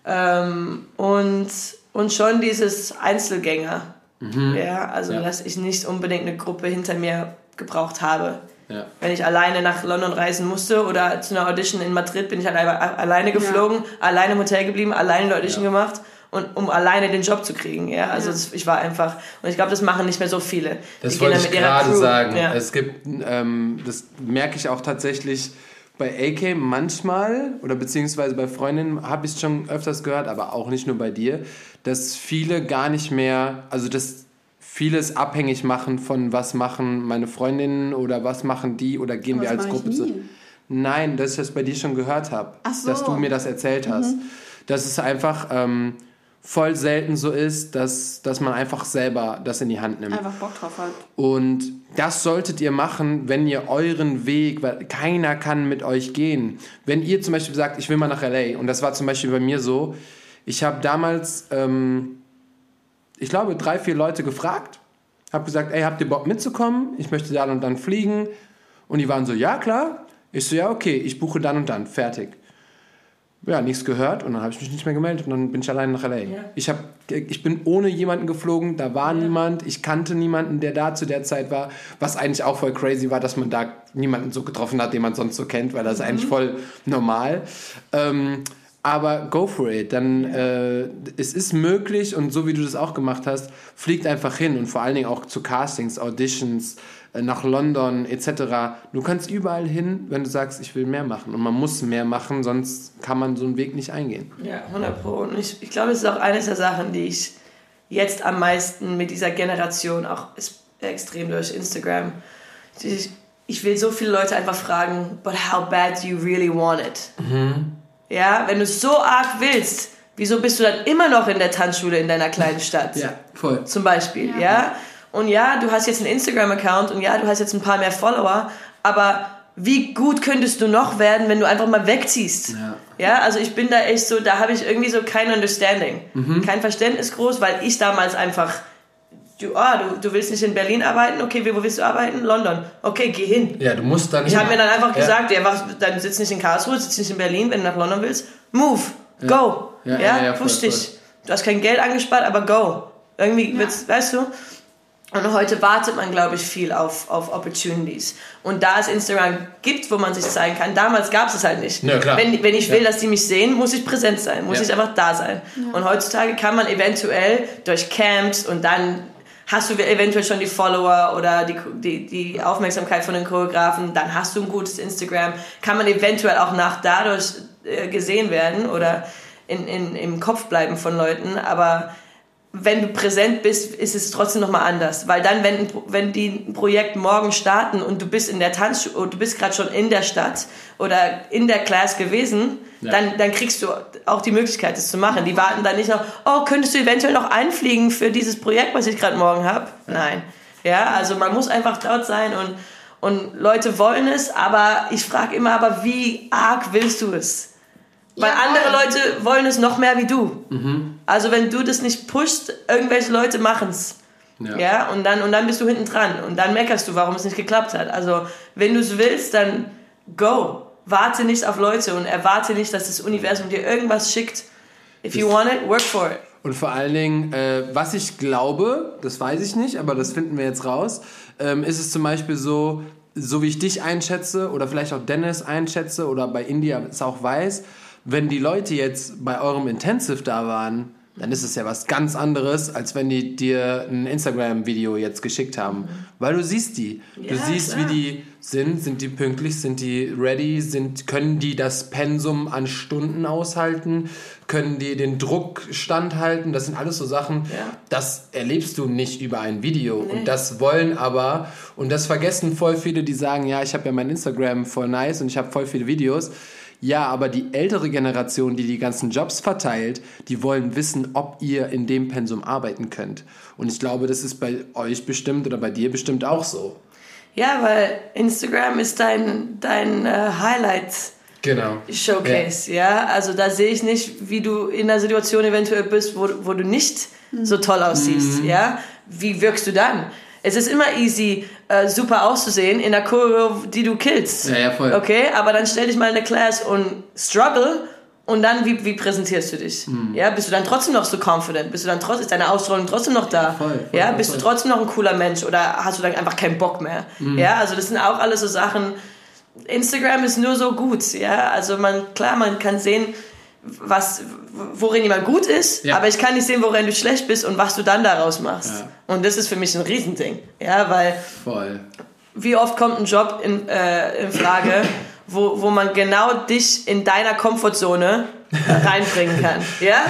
Ähm, und, und schon dieses Einzelgänger. Mhm. Ja, also, ja. dass ich nicht unbedingt eine Gruppe hinter mir gebraucht habe. Ja. Wenn ich alleine nach London reisen musste oder zu einer Audition in Madrid bin ich halt alleine geflogen, ja. alleine im Hotel geblieben, alleine die Audition ja. gemacht und um alleine den Job zu kriegen. Ja, also ja. Das, ich war einfach und ich glaube, das machen nicht mehr so viele. Das die wollte ich gerade sagen. Ja. Es gibt, ähm, das merke ich auch tatsächlich bei AK manchmal oder beziehungsweise bei Freundinnen habe ich es schon öfters gehört, aber auch nicht nur bei dir, dass viele gar nicht mehr, also das vieles abhängig machen von was machen meine Freundinnen oder was machen die oder gehen Aber wir als Gruppe zu. Nein, dass ich das bei dir schon gehört habe, so. dass du mir das erzählt hast. Mhm. Dass es einfach ähm, voll selten so ist, dass, dass man einfach selber das in die Hand nimmt. Einfach Bock drauf hat. Und das solltet ihr machen, wenn ihr euren Weg, weil keiner kann mit euch gehen. Wenn ihr zum Beispiel sagt, ich will mal nach LA, und das war zum Beispiel bei mir so, ich habe damals... Ähm, ich glaube, drei, vier Leute gefragt, habe gesagt, ey, habt ihr Bock mitzukommen? Ich möchte dann und dann fliegen. Und die waren so, ja, klar. Ich so, ja, okay, ich buche dann und dann, fertig. Ja, nichts gehört und dann habe ich mich nicht mehr gemeldet und dann bin ich alleine nach LA. Ja. Ich, hab, ich bin ohne jemanden geflogen, da war ja. niemand, ich kannte niemanden, der da zu der Zeit war, was eigentlich auch voll crazy war, dass man da niemanden so getroffen hat, den man sonst so kennt, weil das mhm. ist eigentlich voll normal. Ähm, aber go for it. Dann äh, es ist möglich und so wie du das auch gemacht hast, fliegt einfach hin und vor allen Dingen auch zu Castings, Auditions, äh, nach London etc. Du kannst überall hin, wenn du sagst, ich will mehr machen und man muss mehr machen, sonst kann man so einen Weg nicht eingehen. Ja, 100 Pro. Und ich, ich glaube, das ist auch eine der Sachen, die ich jetzt am meisten mit dieser Generation auch extrem durch Instagram. Ich, ich will so viele Leute einfach fragen, but how bad do you really want it? Mhm ja, wenn du es so arg willst, wieso bist du dann immer noch in der Tanzschule in deiner kleinen Stadt? Ja, voll. Zum Beispiel, ja. ja? Und ja, du hast jetzt einen Instagram-Account und ja, du hast jetzt ein paar mehr Follower, aber wie gut könntest du noch werden, wenn du einfach mal wegziehst? Ja, ja also ich bin da echt so, da habe ich irgendwie so kein Understanding, mhm. kein Verständnis groß, weil ich damals einfach Du, ah, du, du willst nicht in Berlin arbeiten? Okay, wo willst du arbeiten? London. Okay, geh hin. Ja, du musst dann. Ich habe mir dann einfach ja. gesagt, ja, was, dann sitzt nicht in Karlsruhe, sitzt nicht in Berlin, wenn du nach London willst. Move, ja. go. Ja, ja, ja push voll, dich. Voll. Du hast kein Geld angespart, aber go. Irgendwie wird's, weißt du? Und heute wartet man, glaube ich, viel auf, auf Opportunities. Und da es Instagram gibt, wo man sich zeigen kann, damals gab es es halt nicht. Ja, klar. Wenn, wenn ich will, dass die mich sehen, muss ich präsent sein, muss ja. ich einfach da sein. Ja. Und heutzutage kann man eventuell durch Camps und dann hast du eventuell schon die Follower oder die, die, die Aufmerksamkeit von den Choreografen, dann hast du ein gutes Instagram, kann man eventuell auch nach dadurch äh, gesehen werden oder in, in, im Kopf bleiben von Leuten, aber wenn du präsent bist, ist es trotzdem nochmal anders. Weil dann, wenn, wenn die ein Projekt morgen starten und du bist in der Tanzschule, du bist gerade schon in der Stadt oder in der Class gewesen, ja. dann, dann kriegst du auch die Möglichkeit, das zu machen. Die warten dann nicht noch, oh, könntest du eventuell noch einfliegen für dieses Projekt, was ich gerade morgen habe? Ja. Nein. Ja, also man muss einfach dort sein und, und Leute wollen es, aber ich frage immer, aber wie arg willst du es? Weil ja, andere Leute wollen es noch mehr wie du. Mhm. Also wenn du das nicht pushst, irgendwelche Leute machen es. Ja. ja. und, dann, und dann bist du hinten dran und dann meckerst du, warum es nicht geklappt hat. Also wenn du es willst, dann go. Warte nicht auf Leute und erwarte nicht, dass das Universum dir irgendwas schickt. If you want it, work for it. Und vor allen Dingen, äh, was ich glaube, das weiß ich nicht, aber das finden wir jetzt raus, ähm, ist es zum Beispiel so, so wie ich dich einschätze oder vielleicht auch Dennis einschätze oder bei India es auch weiß, wenn die Leute jetzt bei eurem Intensive da waren, dann ist es ja was ganz anderes, als wenn die dir ein Instagram-Video jetzt geschickt haben. Weil du siehst die. Du ja, siehst, klar. wie die sind. Sind die pünktlich? Sind die ready? Sind, können die das Pensum an Stunden aushalten? Können die den Druck standhalten? Das sind alles so Sachen, ja. das erlebst du nicht über ein Video. Nee. Und das wollen aber, und das vergessen voll viele, die sagen, ja, ich habe ja mein Instagram voll nice und ich habe voll viele Videos ja, aber die ältere Generation, die die ganzen Jobs verteilt, die wollen wissen, ob ihr in dem Pensum arbeiten könnt. Und ich glaube, das ist bei euch bestimmt oder bei dir bestimmt auch so. Ja, weil Instagram ist dein, dein uh, Highlight. Genau. Showcase, ja. ja. Also da sehe ich nicht, wie du in einer Situation eventuell bist, wo, wo du nicht so toll aussiehst, mhm. ja. Wie wirkst du dann? Es ist immer easy, äh, super auszusehen in der Choreo, die du killst. Ja, ja, voll. Okay, aber dann stell dich mal in eine Class und struggle und dann, wie, wie präsentierst du dich? Mhm. Ja, bist du dann trotzdem noch so confident? Bist du dann trotzdem, ist deine Ausstrahlung trotzdem noch da? Ja, voll, voll, ja, bist voll. du trotzdem noch ein cooler Mensch oder hast du dann einfach keinen Bock mehr? Mhm. Ja, also das sind auch alles so Sachen. Instagram ist nur so gut, ja. Also man, klar, man kann sehen, was, worin jemand gut ist, ja. aber ich kann nicht sehen, worin du schlecht bist und was du dann daraus machst. Ja. Und das ist für mich ein Riesending. Ja, weil Voll. wie oft kommt ein Job in, äh, in Frage, wo, wo man genau dich in deiner Komfortzone reinbringen kann. Ja?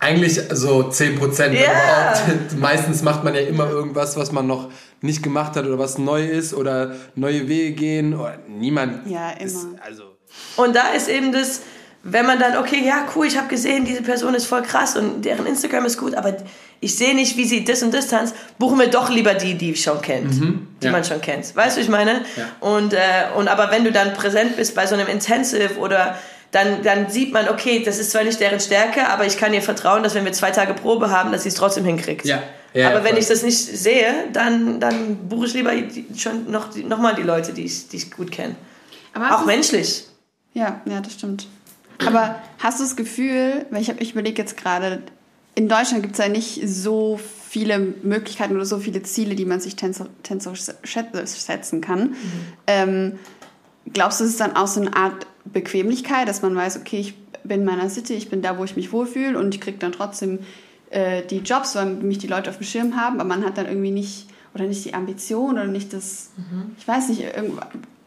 Eigentlich so 10 Prozent. Yeah. Meistens macht man ja immer irgendwas, was man noch nicht gemacht hat oder was neu ist oder neue Wege gehen. Oder niemand. Ja, immer. Ist, also. Und da ist eben das, wenn man dann, okay, ja, cool, ich habe gesehen, diese Person ist voll krass und deren Instagram ist gut, aber ich sehe nicht, wie sie das und das tanzt, buchen wir doch lieber die, die schon kennt, mhm, die ja. man schon kennt. Weißt du, ich meine? Ja. Und, äh, und aber wenn du dann präsent bist bei so einem Intensive oder dann, dann sieht man, okay, das ist zwar nicht deren Stärke, aber ich kann ihr vertrauen, dass wenn wir zwei Tage Probe haben, dass sie es trotzdem hinkriegt. Ja. Ja, aber wenn ich das nicht sehe, dann, dann buche ich lieber schon noch, noch mal die Leute, die ich, die ich gut kenne. Auch menschlich. Ja, ja, das stimmt. Aber hast du das Gefühl, weil ich, ich überlege jetzt gerade, in Deutschland gibt es ja nicht so viele Möglichkeiten oder so viele Ziele, die man sich tänzerisch setzen kann. Mhm. Ähm, glaubst du, es ist dann auch so eine Art Bequemlichkeit, dass man weiß, okay, ich bin in meiner City, ich bin da, wo ich mich wohlfühle und ich kriege dann trotzdem äh, die Jobs, weil mich die Leute auf dem Schirm haben, aber man hat dann irgendwie nicht oder nicht die Ambition oder nicht das, mhm. ich weiß nicht,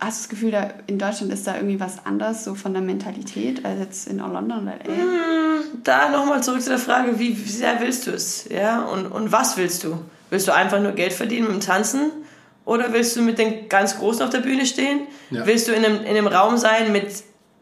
hast du das Gefühl, da in Deutschland ist da irgendwie was anders, so von der Mentalität, als jetzt in London oder LA? Hm, da nochmal zurück zu der Frage, wie sehr willst du es? Ja? Und, und was willst du? Willst du einfach nur Geld verdienen mit dem Tanzen? Oder willst du mit den ganz Großen auf der Bühne stehen? Ja. Willst du in einem, in einem Raum sein mit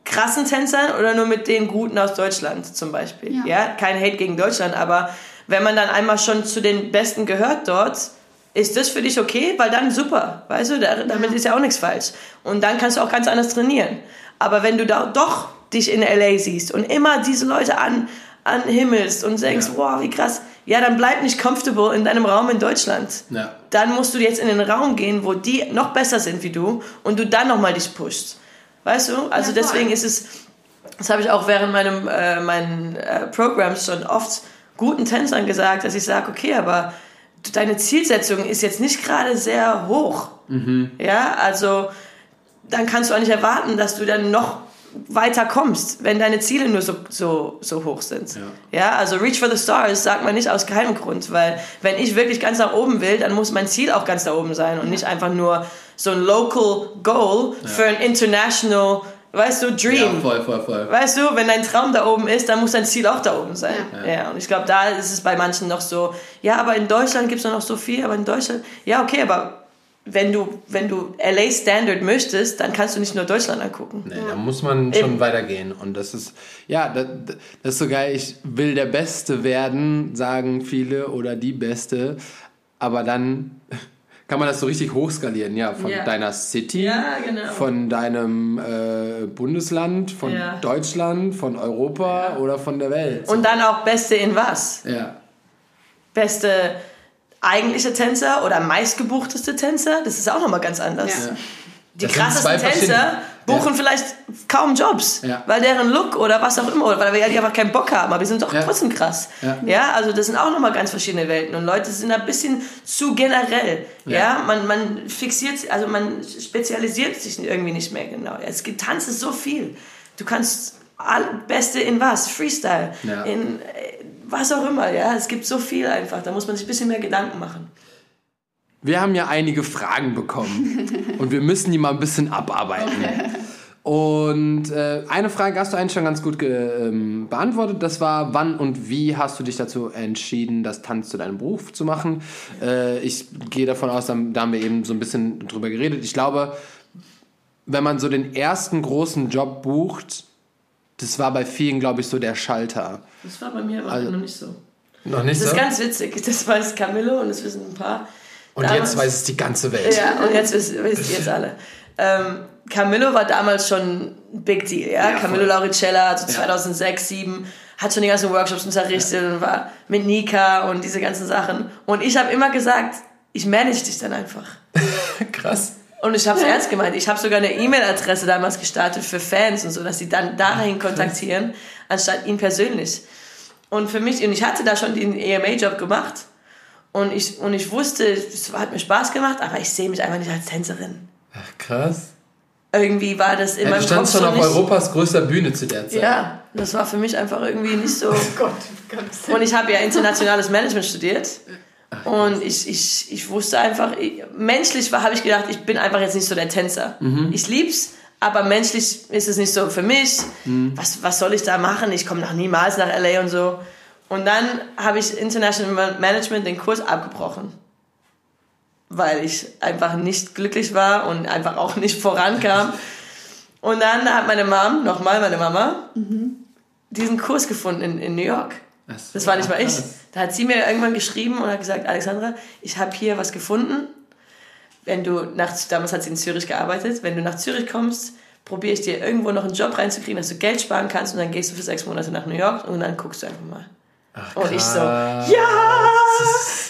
krassen Tänzern oder nur mit den Guten aus Deutschland zum Beispiel? Ja. ja? Kein Hate gegen Deutschland, aber wenn man dann einmal schon zu den Besten gehört dort, ist das für dich okay? Weil dann super, weißt du, damit ist ja auch nichts falsch. Und dann kannst du auch ganz anders trainieren. Aber wenn du da doch dich in LA siehst und immer diese Leute an, anhimmelst und denkst, ja. wow, wie krass, ja, dann bleib nicht comfortable in deinem Raum in Deutschland. Ja. Dann musst du jetzt in den Raum gehen, wo die noch besser sind wie du und du dann nochmal dich pushst. Weißt du? Also ja, deswegen ist es, das habe ich auch während meinem, äh, meinen äh, Programms schon oft guten Tänzern gesagt, dass ich sage, okay, aber deine Zielsetzung ist jetzt nicht gerade sehr hoch. Mhm. Ja, also dann kannst du auch nicht erwarten, dass du dann noch weiter kommst, wenn deine Ziele nur so, so, so hoch sind. Ja. ja, also Reach for the Stars sagt man nicht aus keinem Grund, weil wenn ich wirklich ganz nach oben will, dann muss mein Ziel auch ganz da oben sein und nicht einfach nur so ein Local Goal ja. für ein International Weißt du, Dream. Ja, voll, voll, voll. Weißt du, wenn dein Traum da oben ist, dann muss dein Ziel auch da oben sein. Ja. Ja, und ich glaube, da ist es bei manchen noch so, ja, aber in Deutschland gibt es noch so viel, aber in Deutschland, ja, okay, aber wenn du, wenn du LA Standard möchtest, dann kannst du nicht nur Deutschland angucken. Nee, da muss man schon weitergehen. Und das ist, ja, das, das ist so geil. Ich will der Beste werden, sagen viele, oder die Beste. Aber dann kann man das so richtig hochskalieren, ja, von Ja. deiner City, Ja, genau. von deinem äh, Bundesland, von Ja. Deutschland, von Europa oder von der Welt. Und dann auch Beste in was? ja. Beste eigentliche Tänzer oder meistgebuchteste Tänzer, das ist auch nochmal ganz anders. Die Das krassesten Tänzer buchen Ja. vielleicht kaum Jobs, Ja. weil deren Look oder was auch immer, oder weil wir die einfach keinen Bock haben, aber wir sind doch Ja. trotzdem krass. Ja. also das sind auch nochmal ganz verschiedene Welten und Leute sind ein bisschen zu generell. Ja, man, man fixiert, also man spezialisiert sich irgendwie nicht mehr genau. Es gibt Tanz ist so viel. Du kannst all, Beste in was? Freestyle, in äh, was auch immer, ja. Es gibt so viel einfach. Da muss man sich ein bisschen mehr Gedanken machen. Wir haben ja einige Fragen bekommen und wir müssen die mal ein bisschen abarbeiten. Und äh, eine Frage hast du eigentlich schon ganz gut ähm, beantwortet. Das war, wann und wie hast du dich dazu entschieden, das Tanz zu deinem Beruf zu machen? Äh, ich gehe davon aus, da da haben wir eben so ein bisschen drüber geredet. Ich glaube, wenn man so den ersten großen Job bucht, das war bei vielen, glaube ich, so der Schalter. Das war bei mir aber Also- noch nicht so. Noch nicht Das ist ganz witzig. Das weiß Camillo und das wissen ein paar. Und Damals- jetzt weiß es die ganze Welt. Ja, und jetzt wisst, wisst ihr jetzt alle. Ähm, Camillo war damals schon ein Big Deal, ja. Ja, Camillo. Lauricella, so Ja. 2006, 2007, hat schon die ganzen Workshops unterrichtet und war mit Nika und diese ganzen Sachen. Und ich habe immer gesagt, ich manage dich dann einfach. Krass. Und ich habe es ernst gemeint. Ich habe sogar eine E-Mail-Adresse damals gestartet für Fans und so, dass sie dann dahin kontaktieren, anstatt ihn persönlich. Und für mich, und ich hatte da schon den EMA-Job gemacht. Und ich, und ich wusste, es hat mir Spaß gemacht, aber ich sehe mich einfach nicht als Tänzerin. Ach, krass. Irgendwie war das in Ja, du standst schon auf nicht. Europas größter Bühne zu der Zeit. Ja, das war für mich einfach irgendwie nicht so. Gott, Gott. Und ich habe ja internationales Management studiert. Und ich, ich, ich wusste einfach, ich, menschlich war, habe ich gedacht, ich bin einfach jetzt nicht so der Tänzer. Ich lieb's, aber menschlich ist es nicht so für mich. Was, was soll ich da machen? Ich komme noch niemals nach LA und so. Und dann habe ich International Management den Kurs abgebrochen. Weil ich einfach nicht glücklich war und einfach auch nicht vorankam. Und dann hat meine Mom, nochmal meine Mama, diesen Kurs gefunden in, in New York. So, Das war nicht mal ich. Da hat sie mir irgendwann geschrieben und hat gesagt, Alexandra, ich habe hier was gefunden. Wenn du nach, damals hat sie in Zürich gearbeitet, wenn du nach Zürich kommst, probiere ich dir irgendwo noch einen Job reinzukriegen, dass du Geld sparen kannst und dann gehst du für sechs Monate nach New York und dann guckst du einfach mal. Und ich so, ja,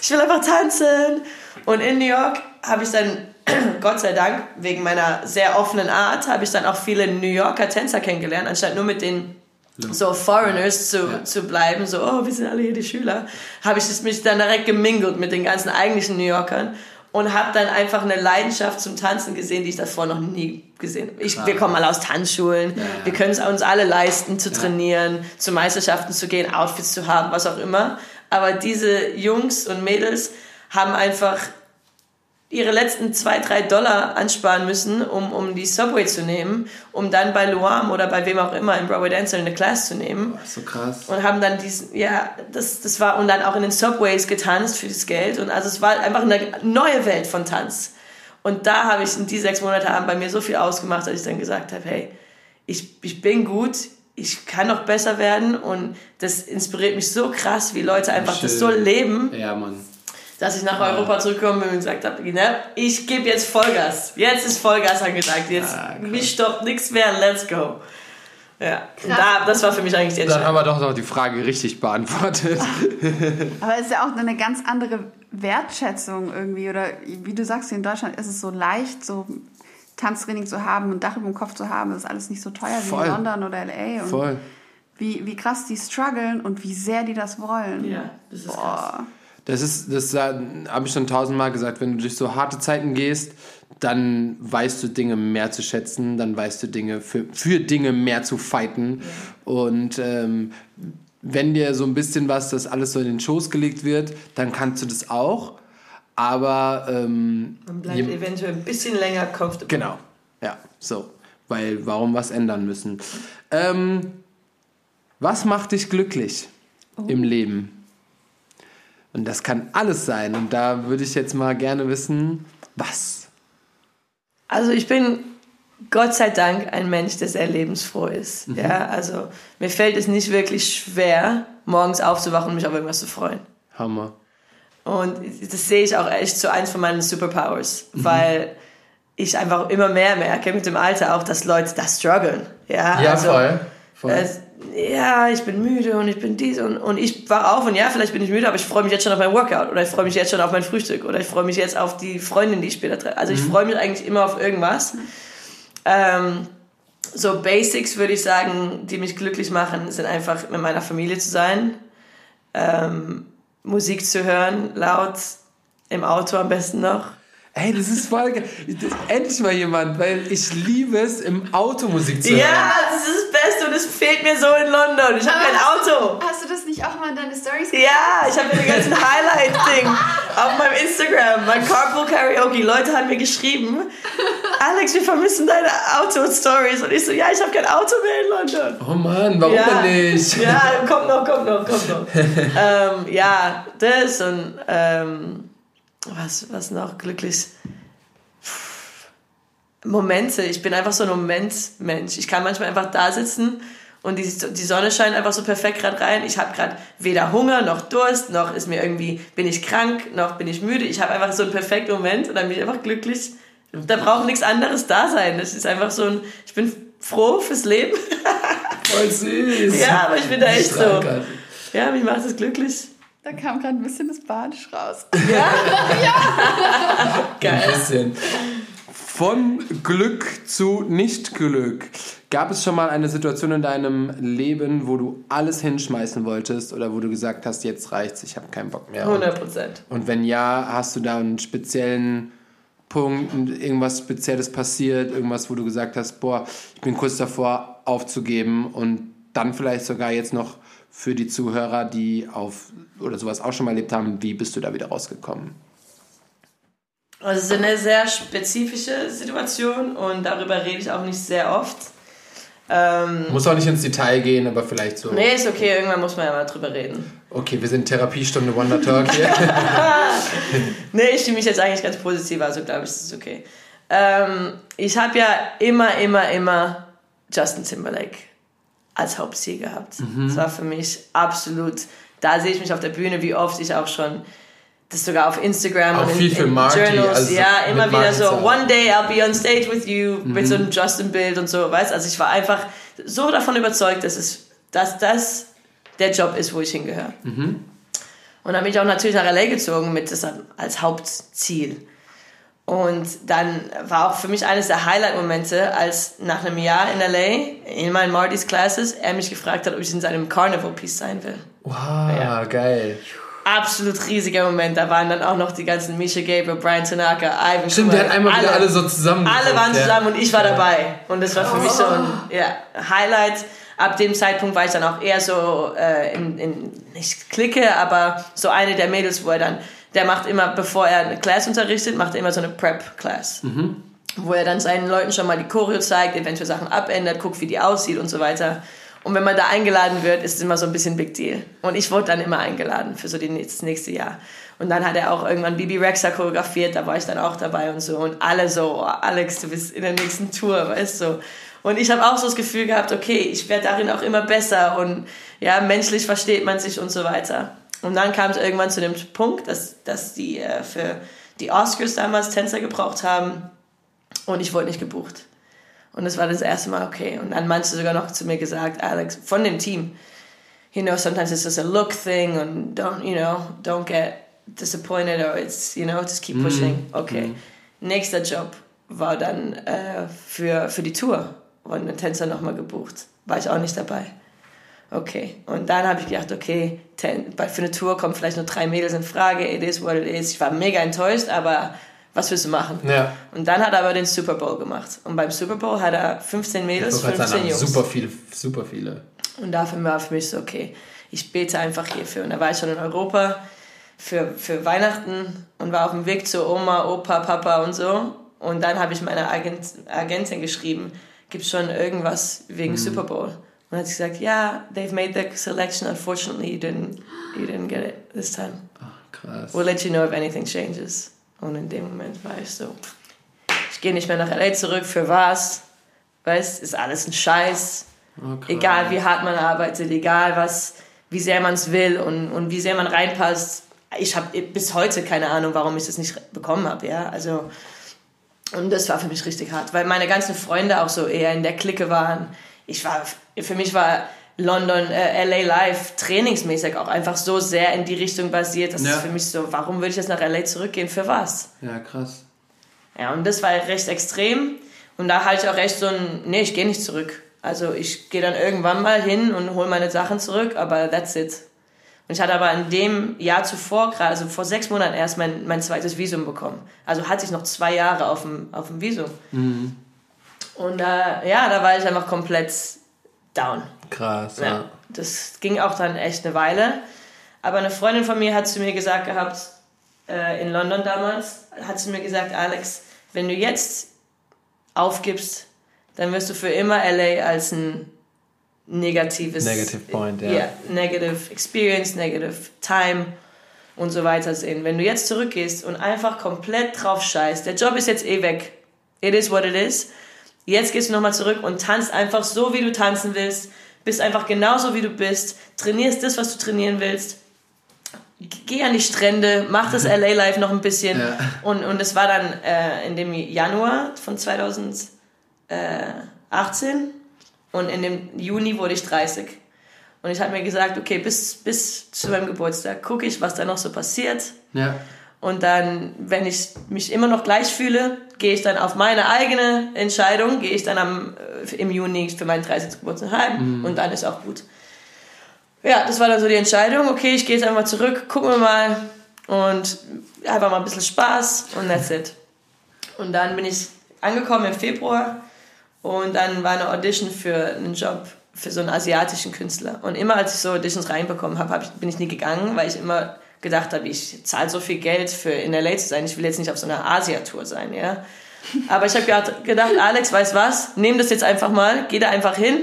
ich will einfach tanzen. Und in New York habe ich dann, Gott sei Dank, wegen meiner sehr offenen Art, habe ich dann auch viele New Yorker Tänzer kennengelernt, anstatt nur mit den so Foreigners zu, Ja. zu bleiben, so, oh, wir sind alle hier die Schüler, habe ich mich dann direkt gemingelt mit den ganzen eigentlichen New Yorkern und habe dann einfach eine Leidenschaft zum Tanzen gesehen, die ich davor noch nie gesehen habe. Ich, wir kommen alle aus Tanzschulen, Ja. wir können es uns alle leisten, zu trainieren, zu Meisterschaften zu gehen, Outfits zu haben, was auch immer. Aber diese Jungs und Mädels haben einfach ihre letzten zwei, drei Dollar ansparen müssen, um, um die Subway zu nehmen, um dann bei Luam oder bei wem auch immer im Broadway Dancer eine Class zu nehmen So krass. und haben dann diesen, ja, das, das war, und dann auch in den Subways getanzt für das Geld und also es war einfach eine neue Welt von Tanz. Und da habe ich, in die sechs Monate haben bei mir so viel ausgemacht, dass ich dann gesagt habe, hey, ich, ich bin gut, ich kann noch besser werden und das inspiriert mich so krass, wie Leute einfach das so Schön. leben, Ja, Mann. Dass ich nach Europa zurückgekommen bin und gesagt habe, ne, ich gebe jetzt Vollgas. Jetzt ist Vollgas angesagt. Jetzt Ah, mich stoppt nichts mehr. Let's go. Ja, da, das war für mich eigentlich die Dann Entscheidung. haben wir doch noch die Frage richtig beantwortet. Aber es ist ja auch eine ganz andere Wertschätzung irgendwie. Oder wie du sagst, in Deutschland ist es so leicht, so Tanztraining zu haben und Dach über dem Kopf zu haben. Das ist alles nicht so teuer wie Voll. in London oder L.A. Und Voll. Wie, wie krass die strugglen und wie sehr die das wollen. Ja, das ist krass. Das ist, das habe ich schon tausendmal gesagt, wenn du durch so harte Zeiten gehst, dann weißt du Dinge mehr zu schätzen, dann weißt du Dinge für, für Dinge mehr zu fighten. Und ähm, wenn dir so ein bisschen was, das alles so in den Schoß gelegt wird, dann kannst du das auch. Aber ähm, Man bleibt je- eventuell ein bisschen länger comfortable. Genau, ja, so. weil warum was ändern müssen. Ähm, was macht dich glücklich oh. im Leben? Und das kann alles sein. Und da würde ich jetzt mal gerne wissen, was? Also ich bin Gott sei Dank ein Mensch, der sehr lebensfroh ist. Mhm. Ja, also mir fällt es nicht wirklich schwer, morgens aufzuwachen und mich auf irgendwas zu freuen. Hammer. Und das sehe ich auch echt zu eins von meinen Superpowers, mhm. weil ich einfach immer mehr merke mit dem Alter auch, dass Leute da strugglen. Ja, ja also, voll. voll. Äh, ja, ich bin müde und ich bin dies und, und ich wach auf und ja, vielleicht bin ich müde, aber ich freue mich jetzt schon auf mein Workout oder ich freue mich jetzt schon auf mein Frühstück oder ich freue mich jetzt auf die Freundin, die ich später treffe. Also ich mhm. freue mich eigentlich immer auf irgendwas. Ähm, so Basics würde ich sagen, die mich glücklich machen, sind einfach mit meiner Familie zu sein, ähm, Musik zu hören, laut im Auto am besten noch. Ey, das ist voll geil. Endlich mal jemand, weil ich liebe es, im Auto Musik zu hören. Ja, das ist das Beste und es fehlt mir so in London. Ich habe kein Auto. Hast du das nicht auch mal in deine Stories gesehen? Ja, ich habe den ganzen Highlight-Ding auf meinem Instagram, mein Carpool Karaoke. Leute haben mir geschrieben, Alex, wir vermissen deine Auto-Stories. Und ich so, ja, ich habe kein Auto mehr in London. Oh Mann, warum ja. denn nicht? Ja, kommt noch, kommt noch, kommt noch. ähm, ja, das und... Ähm, was, was noch glücklich. Momente. Ich bin einfach so ein Momentmensch. Ich kann manchmal einfach da sitzen und die, die Sonne scheint einfach so perfekt gerade rein. Ich habe gerade weder Hunger noch Durst, noch ist mir irgendwie, bin ich krank, noch bin ich müde. Ich habe einfach so einen perfekten Moment und dann bin ich einfach glücklich. Da braucht nichts anderes da sein. Das ist einfach so ein, ich bin froh fürs Leben. Voll süß. Ja, aber ich bin da echt so. Ja, mich macht es glücklich. Da kam gerade ein bisschen das Badisch raus. Ja? ja. Geil. Ein bisschen. Von Glück zu Nicht-Glück. Gab es schon mal eine Situation in deinem Leben, wo du alles hinschmeißen wolltest oder wo du gesagt hast, jetzt reicht's, ich habe keinen Bock mehr? 100 Prozent. Und wenn ja, hast du da einen speziellen Punkt, irgendwas Spezielles passiert, irgendwas, wo du gesagt hast, boah, ich bin kurz davor aufzugeben und dann vielleicht sogar jetzt noch für die Zuhörer, die auf oder sowas auch schon mal erlebt haben, wie bist du da wieder rausgekommen? Also es ist eine sehr spezifische Situation und darüber rede ich auch nicht sehr oft. Ähm, muss auch nicht ins Detail gehen, aber vielleicht so. Nee, ist okay, irgendwann muss man ja mal drüber reden. Okay, wir sind Therapiestunde Wonder Talk hier. nee, ich fühle mich jetzt eigentlich ganz positiv, also glaube ich, ist es okay. Ähm, ich habe ja immer, immer, immer Justin Timberlake als Hauptziel gehabt. Mhm. Das war für mich absolut, da sehe ich mich auf der Bühne, wie oft ich auch schon das sogar auf Instagram auch und in, in Marty, Journals, also ja, immer wieder so, one day I'll be on stage with you, mhm. mit so einem Justin-Bild und so, weißt also ich war einfach so davon überzeugt, dass, es, dass das der Job ist, wo ich hingehöre. Mhm. Und dann bin ich auch natürlich nach LA gezogen mit das als Hauptziel. Und dann war auch für mich eines der Highlight-Momente, als nach einem Jahr in LA, in meinen Marty's Classes, er mich gefragt hat, ob ich in seinem Carnival-Piece sein will. Wow, ja. geil. Absolut riesiger Moment. Da waren dann auch noch die ganzen Misha Gabriel, Brian Tanaka, Ivan Stimmt, der hat einmal alle, wieder alle so zusammen. Alle waren zusammen ja. und ich war dabei. Und das war für oh. mich so ein ja, Highlight. Ab dem Zeitpunkt war ich dann auch eher so äh, in, in, nicht Clique, aber so eine der Mädels, wo er dann der macht immer, bevor er eine Class unterrichtet, macht er immer so eine Prep-Class. Mhm. Wo er dann seinen Leuten schon mal die Choreo zeigt, eventuell Sachen abändert, guckt, wie die aussieht und so weiter. Und wenn man da eingeladen wird, ist es immer so ein bisschen Big Deal. Und ich wurde dann immer eingeladen für so das nächste Jahr. Und dann hat er auch irgendwann Bibi Rexa choreografiert, da war ich dann auch dabei und so. Und alle so, oh, Alex, du bist in der nächsten Tour, weißt du. Und ich habe auch so das Gefühl gehabt, okay, ich werde darin auch immer besser und ja, menschlich versteht man sich und so weiter. Und dann kam es irgendwann zu dem Punkt, dass, dass die äh, für die Oscars damals Tänzer gebraucht haben und ich wurde nicht gebucht. Und das war das erste Mal okay. Und dann manche sogar noch zu mir gesagt, Alex, von dem Team, you know, sometimes it's just a look thing and don't, you know, don't get disappointed or it's, you know, just keep pushing. Mm. Okay. Mm. Nächster Job war dann äh, für, für die Tour. Wurden den Tänzer nochmal gebucht. War ich auch nicht dabei. Okay. Und dann habe ich gedacht, okay, ten, für eine Tour kommen vielleicht nur drei Mädels in Frage. It is what it is. Ich war mega enttäuscht, aber was willst du machen? Ja. Und dann hat er aber den Super Bowl gemacht. Und beim Super Bowl hat er 15 Mädels, 15 sagen, Jungs. Super viele, super viele. Und dafür war für mich so, okay, ich bete einfach hierfür. Und da war ich schon in Europa für, für Weihnachten und war auf dem Weg zu Oma, Opa, Papa und so. Und dann habe ich meiner Agent, Agentin geschrieben, gibt es schon irgendwas wegen mhm. Super Bowl? Und dann hat sie gesagt, ja, yeah, they've made the selection, unfortunately you didn't, you didn't get it this time. Ach, krass. We'll let you know if anything changes. Und in dem Moment war ich so, ich gehe nicht mehr nach LA zurück, für was? Weißt, ist alles ein Scheiß. Oh, egal wie hart man arbeitet, egal was, wie sehr man es will und, und wie sehr man reinpasst. Ich habe bis heute keine Ahnung, warum ich das nicht bekommen habe. Ja? Also, und das war für mich richtig hart, weil meine ganzen Freunde auch so eher in der Clique waren. Ich war, für mich war London, äh, LA Live trainingsmäßig auch einfach so sehr in die Richtung basiert, dass ja. es für mich so, warum würde ich jetzt nach LA zurückgehen, für was? Ja, krass. Ja, und das war recht extrem. Und da hatte ich auch echt so ein, nee, ich gehe nicht zurück. Also ich gehe dann irgendwann mal hin und hole meine Sachen zurück, aber that's it. Und ich hatte aber in dem Jahr zuvor, gerade also vor sechs Monaten erst mein, mein zweites Visum bekommen. Also hatte ich noch zwei Jahre auf dem, auf dem Visum. Mhm. Und äh, ja, da war ich einfach komplett down. Krass, ja. ja. Das ging auch dann echt eine Weile. Aber eine Freundin von mir hat zu mir gesagt gehabt, äh, in London damals, hat sie mir gesagt, Alex, wenn du jetzt aufgibst, dann wirst du für immer LA als ein negatives Negative Point, ja. Yeah, negative Experience, Negative Time und so weiter sehen. Wenn du jetzt zurückgehst und einfach komplett drauf scheißt, der Job ist jetzt eh weg. It is what it is. Jetzt gehst du nochmal zurück und tanzt einfach so, wie du tanzen willst. Bist einfach genauso, wie du bist. Trainierst das, was du trainieren willst. Geh an die Strände, mach das LA Life noch ein bisschen. Ja. Und, und es war dann äh, in dem Januar von 2000 äh, 18 und in dem Juni wurde ich 30. Und ich habe mir gesagt, okay, bis, bis zu meinem Geburtstag gucke ich, was da noch so passiert. Ja. Und dann, wenn ich mich immer noch gleich fühle, gehe ich dann auf meine eigene Entscheidung, gehe ich dann am, äh, im Juni für meinen 30. Geburtstag heim mhm. und dann ist auch gut. Ja, das war dann so die Entscheidung. Okay, ich gehe jetzt einfach zurück, gucken wir mal und einfach mal ein bisschen Spaß und that's it. Und dann bin ich angekommen im Februar und dann war eine Audition für einen Job für so einen asiatischen Künstler. Und immer als ich so Auditions reinbekommen habe, hab bin ich nie gegangen, weil ich immer gedacht habe, ich zahle so viel Geld für in LA zu sein, ich will jetzt nicht auf so einer Asia-Tour sein, ja. Aber ich habe gedacht, Alex, weißt was, nimm das jetzt einfach mal, geh da einfach hin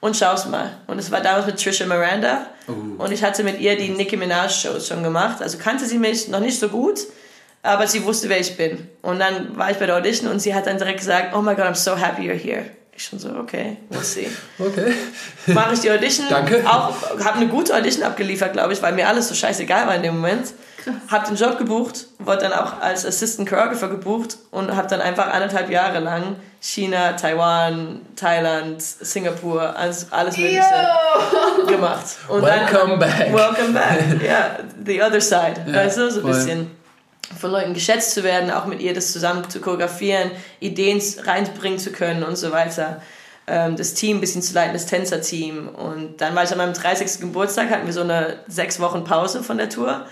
und schau's mal. Und es war damals mit Trisha Miranda uh. und ich hatte mit ihr die Nicki Minaj Shows schon gemacht, also kannte sie mich noch nicht so gut, aber sie wusste, wer ich bin. Und dann war ich bei der Audition und sie hat dann direkt gesagt, oh my God, I'm so happy you're here. Ich schon so, okay, we'll see. Okay. Mache ich die Audition. Danke. Auch, habe eine gute Audition abgeliefert, glaube ich, weil mir alles so scheißegal war in dem Moment. Habe den Job gebucht, wurde dann auch als Assistant Choreographer gebucht und habe dann einfach anderthalb Jahre lang China, Taiwan, Thailand, Singapur, alles, alles Mögliche Yo! gemacht. Und welcome dann, back. Welcome back. Ja, yeah, the other side. Ja, weißt du, so ein bisschen von Leuten geschätzt zu werden, auch mit ihr das zusammen zu choreografieren, Ideen reinbringen zu können und so weiter. Ähm, das Team ein bisschen zu leiten, das Tänzerteam. Und dann war ich an meinem 30. Geburtstag, hatten wir so eine sechs Wochen Pause von der Tour.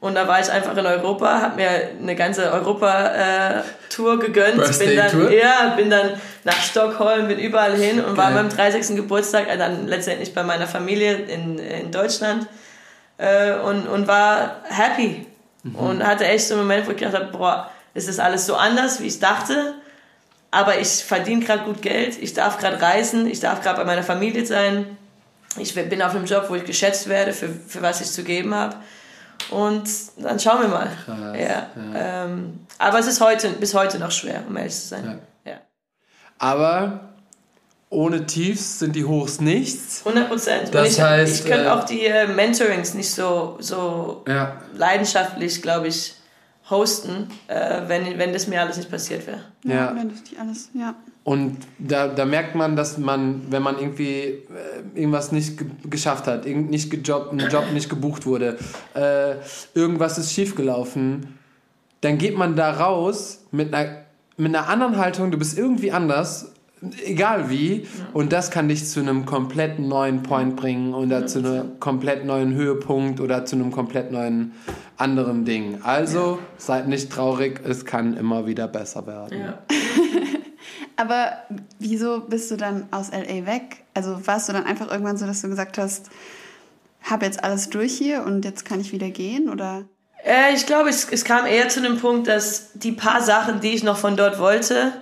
Und da war ich einfach in Europa, habe mir eine ganze Europa-Tour äh, gegönnt. Bin dann, Tour? Ja, bin dann nach Stockholm, bin überall hin und Geil. war an meinem 30. Geburtstag äh, dann letztendlich bei meiner Familie in, in Deutschland äh, und, und war happy Mhm. Und hatte echt so einen Moment, wo ich gedacht habe, boah, ist das alles so anders, wie ich dachte. Aber ich verdiene gerade gut Geld, ich darf gerade reisen, ich darf gerade bei meiner Familie sein. Ich bin auf einem Job, wo ich geschätzt werde, für, für was ich zu geben habe. Und dann schauen wir mal. Krass, ja. ja. Ähm, aber es ist heute, bis heute noch schwer, um ehrlich zu sein. Ja. ja. Aber ohne Tiefs sind die Hochs nichts. 100 Prozent. Das ich, heißt, ich könnte äh, auch die äh, Mentorings nicht so, so ja. leidenschaftlich, glaube ich, hosten, äh, wenn, wenn das mir alles nicht passiert wäre. Ja, ja, wenn das nicht alles, ja. Und da, da merkt man, dass man, wenn man irgendwie äh, irgendwas nicht ge geschafft hat, nicht gejobbt, ein Job nicht gebucht wurde, äh, irgendwas ist schiefgelaufen, dann geht man da raus mit einer, mit einer anderen Haltung, du bist irgendwie anders egal wie. Und das kann dich zu einem komplett neuen Point bringen oder zu einem komplett neuen Höhepunkt oder zu einem komplett neuen anderen Ding. Also seid nicht traurig, es kann immer wieder besser werden. Ja. Aber wieso bist du dann aus LA weg? Also warst du dann einfach irgendwann so, dass du gesagt hast, habe jetzt alles durch hier und jetzt kann ich wieder gehen oder? Äh, ich glaube, es, es kam eher zu dem Punkt, dass die paar Sachen, die ich noch von dort wollte,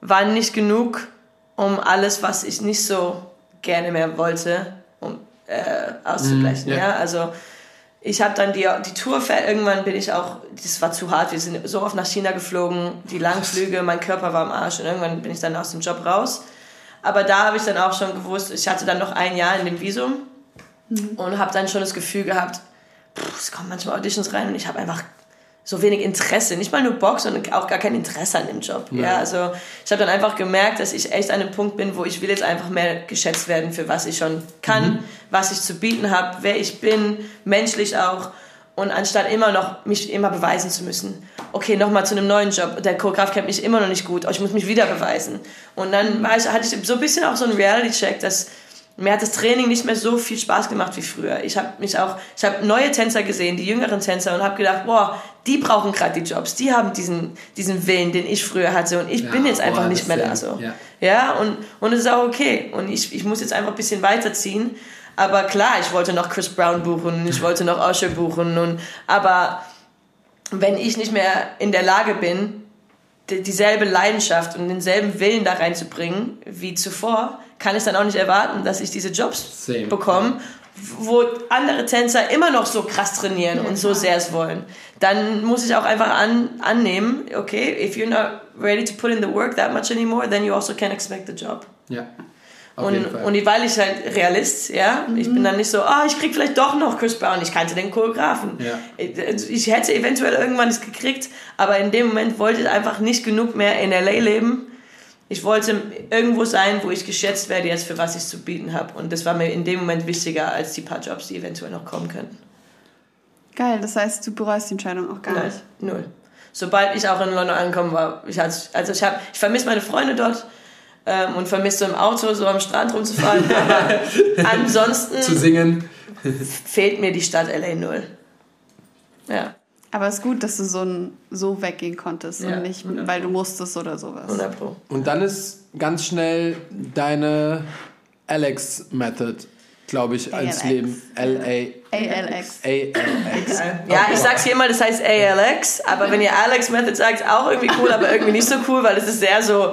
waren nicht genug um alles, was ich nicht so gerne mehr wollte, um äh, auszugleichen. Mm, yeah. ja? Also ich habe dann die, die Tour, irgendwann bin ich auch, das war zu hart, wir sind so oft nach China geflogen, die Langflüge, mein Körper war am Arsch und irgendwann bin ich dann aus dem Job raus. Aber da habe ich dann auch schon gewusst, ich hatte dann noch ein Jahr in dem Visum mhm. und habe dann schon das Gefühl gehabt, pff, es kommen manchmal Auditions rein und ich habe einfach so wenig Interesse, nicht mal nur Bock, sondern auch gar kein Interesse an dem Job. Ja, ja also ich habe dann einfach gemerkt, dass ich echt an einem Punkt bin, wo ich will jetzt einfach mehr geschätzt werden für was ich schon kann, mhm. was ich zu bieten habe, wer ich bin, menschlich auch. Und anstatt immer noch mich immer beweisen zu müssen, okay, nochmal zu einem neuen Job, der Choreograf kennt mich immer noch nicht gut, ich muss mich wieder beweisen. Und dann war ich, hatte ich so ein bisschen auch so einen Reality-Check, dass mir hat das Training nicht mehr so viel Spaß gemacht wie früher. Ich habe mich auch, ich habe neue Tänzer gesehen, die jüngeren Tänzer und habe gedacht, boah, die brauchen gerade die Jobs, die haben diesen, diesen Willen, den ich früher hatte und ich ja, bin jetzt einfach boah, nicht mehr da so. Ja, ja und, und es ist auch okay und ich, ich muss jetzt einfach ein bisschen weiterziehen. Aber klar, ich wollte noch Chris Brown buchen, ich wollte noch Usher buchen und, aber wenn ich nicht mehr in der Lage bin, dieselbe Leidenschaft und denselben Willen da reinzubringen wie zuvor, kann ich dann auch nicht erwarten, dass ich diese Jobs Same. bekomme, wo andere Tänzer immer noch so krass trainieren ja, und so sehr es wollen. Dann muss ich auch einfach an, annehmen, okay, if you're not ready to put in the work that much anymore, then you also can't expect the job. Ja. Auf und, und weil ich halt Realist, ja, mhm. ich bin dann nicht so, ah, oh, ich krieg vielleicht doch noch Chris Brown, ich kannte den Choreografen. Ja. Ich, ich hätte eventuell irgendwann es gekriegt, aber in dem Moment wollte ich einfach nicht genug mehr in LA leben, ich wollte irgendwo sein, wo ich geschätzt werde jetzt für was ich zu bieten habe. Und das war mir in dem Moment wichtiger als die paar Jobs, die eventuell noch kommen könnten. Geil, das heißt, du bereust die Entscheidung auch gar Nein, nicht. Null. Sobald ich auch in London angekommen war, ich hatte, also ich habe, ich vermisse meine Freunde dort ähm, und vermisse so im Auto so am Strand rumzufahren. aber ansonsten zu singen fehlt mir die Stadt LA null. Ja. Aber es ist gut, dass du so, ein, so weggehen konntest ja, und nicht, weil du musstest oder sowas. 100 Pro. Und dann ist ganz schnell deine Alex-Method, glaube ich, als Leben. L-A. ALX. ALX. Ja, ich sag's hier mal, das heißt ALX, aber wenn ihr Alex Method sagt, auch irgendwie cool, aber irgendwie nicht so cool, weil es ist sehr so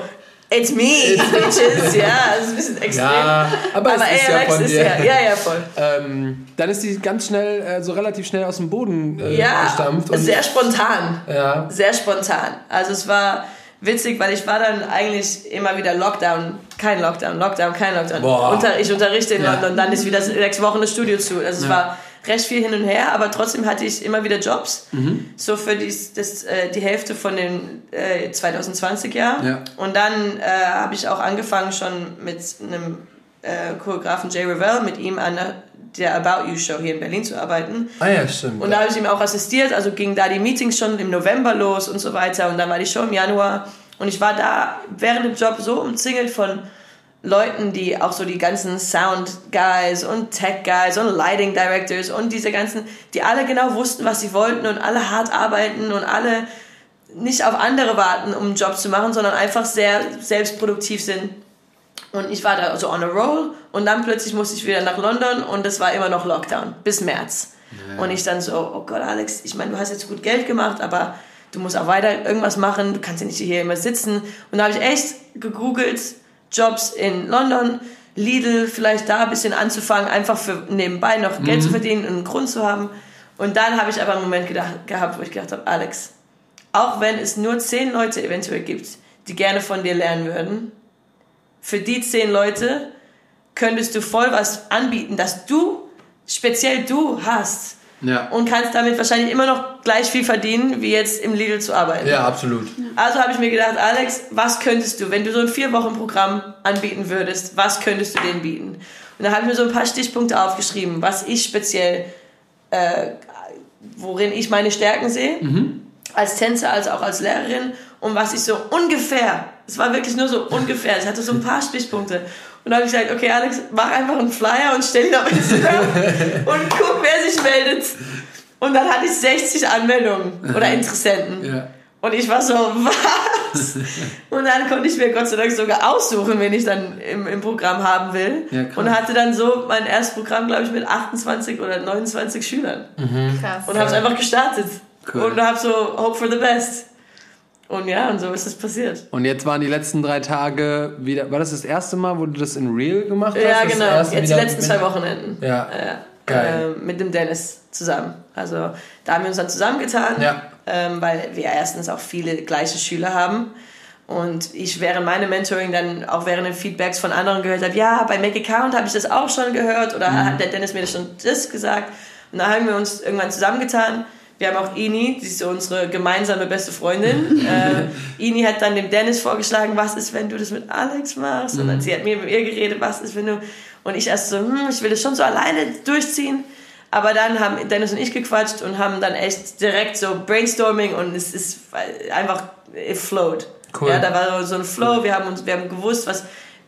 It's me, bitches. ja, das ist ein bisschen extrem. Ja, aber, aber es ist ja von ist dir. Ja, ja, ja voll. Ähm, dann ist die ganz schnell, äh, so relativ schnell aus dem Boden äh, ja, gestampft. Ja, sehr spontan. Ja. Sehr spontan. Also es war witzig, weil ich war dann eigentlich immer wieder Lockdown, kein Lockdown, Lockdown, kein Lockdown. Boah. Ich unterrichte in ja. London, dann ist wieder sechs Wochen das Studio zu. Also es war recht viel hin und her, aber trotzdem hatte ich immer wieder Jobs. Mhm. So für dies, das, äh, die Hälfte von den äh, 2020 Jahr. Ja. Und dann äh, habe ich auch angefangen schon mit einem äh, Choreografen Jay Revell, mit ihm an der About You Show hier in Berlin zu arbeiten. Ah ja, stimmt. Und da habe ich ihm auch assistiert, also gingen da die Meetings schon im November los und so weiter. Und dann war die Show im Januar. Und ich war da während dem Job so umzingelt von Leuten, die auch so die ganzen Sound Guys und Tech Guys und Lighting Directors und diese ganzen, die alle genau wussten, was sie wollten und alle hart arbeiten und alle nicht auf andere warten, um einen Job zu machen, sondern einfach sehr selbstproduktiv sind. Und ich war da so on a roll und dann plötzlich musste ich wieder nach London und es war immer noch Lockdown bis März. Ja. Und ich dann so, oh Gott, Alex, ich meine, du hast jetzt gut Geld gemacht, aber du musst auch weiter irgendwas machen, du kannst ja nicht hier immer sitzen. Und da habe ich echt gegoogelt, Jobs in London, Lidl, vielleicht da ein bisschen anzufangen, einfach für nebenbei noch Geld mhm. zu verdienen und einen Grund zu haben. Und dann habe ich aber einen Moment gedacht, gehabt, wo ich gedacht habe, Alex, auch wenn es nur zehn Leute eventuell gibt, die gerne von dir lernen würden, für die zehn Leute könntest du voll was anbieten, das du, speziell du hast. Ja. Und kannst damit wahrscheinlich immer noch gleich viel verdienen, wie jetzt im Lidl zu arbeiten. Ja, absolut. Also habe ich mir gedacht, Alex, was könntest du, wenn du so ein Vier-Wochen-Programm anbieten würdest, was könntest du denen bieten? Und dann habe ich mir so ein paar Stichpunkte aufgeschrieben, was ich speziell, äh, worin ich meine Stärken sehe, mhm. als Tänzer, als auch als Lehrerin und was ich so ungefähr, es war wirklich nur so ungefähr, es hatte so ein paar Stichpunkte und dann habe ich gesagt, okay, Alex, mach einfach einen Flyer und stell ihn auf Instagram und guck, wer sich meldet. Und dann hatte ich 60 Anmeldungen oder Interessenten. Ja. Und ich war so, was? Und dann konnte ich mir Gott sei Dank sogar aussuchen, wen ich dann im, im Programm haben will. Ja, und hatte dann so mein erstes Programm, glaube ich, mit 28 oder 29 Schülern. Mhm. Krass. Und habe es einfach gestartet. Cool. Und habe so Hope for the Best. Und ja, und so ist es passiert. Und jetzt waren die letzten drei Tage wieder. War das das erste Mal, wo du das in Real gemacht hast? Ja, genau. Jetzt die letzten zwei Wochenenden. Ja. Geil. Äh, mit dem Dennis zusammen. Also da haben wir uns dann zusammengetan, Ja. ähm, weil wir erstens auch viele gleiche Schüler haben. Und ich während meinem Mentoring dann auch während den Feedbacks von anderen gehört habe, ja, bei Make Account habe ich das auch schon gehört oder Mhm. hat der Dennis mir das schon das gesagt. Und da haben wir uns irgendwann zusammengetan. Wir haben auch Ini, die ist so unsere gemeinsame beste Freundin. äh, Ini hat dann dem Dennis vorgeschlagen, was ist, wenn du das mit Alex machst? Und dann sie hat mir mit ihr geredet, was ist, wenn du... Und ich erst so, hm, ich will das schon so alleine durchziehen. Aber dann haben Dennis und ich gequatscht und haben dann echt direkt so Brainstorming und es ist einfach, it flowed. Cool. Ja, da war so ein Flow, wir haben uns, wir haben gewusst, was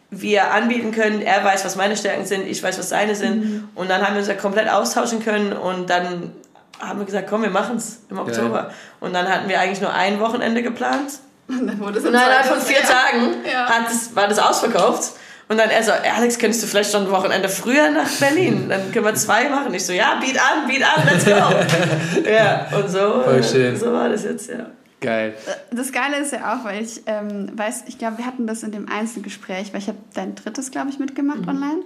wir anbieten können. Er weiß, was meine Stärken sind, ich weiß, was seine sind. Und dann haben wir uns ja komplett austauschen können und dann haben wir gesagt, komm, wir machen es im Oktober. Und dann hatten wir eigentlich nur ein Wochenende geplant. Und dann wurde es innerhalb von vier ja. Tagen Ja. hat das, war das ausverkauft. Und dann er so, Alex, könntest du vielleicht schon ein Wochenende früher nach Berlin? Dann können wir zwei machen. Ich so, ja, biet an, biet an, let's go. ja, und so, Voll schön. so war das jetzt, ja. Geil. Das Geile ist ja auch, weil ich ähm, weiß, ich glaube, wir hatten das in dem Einzelgespräch, weil ich habe dein drittes, glaube ich, mitgemacht Mhm. online.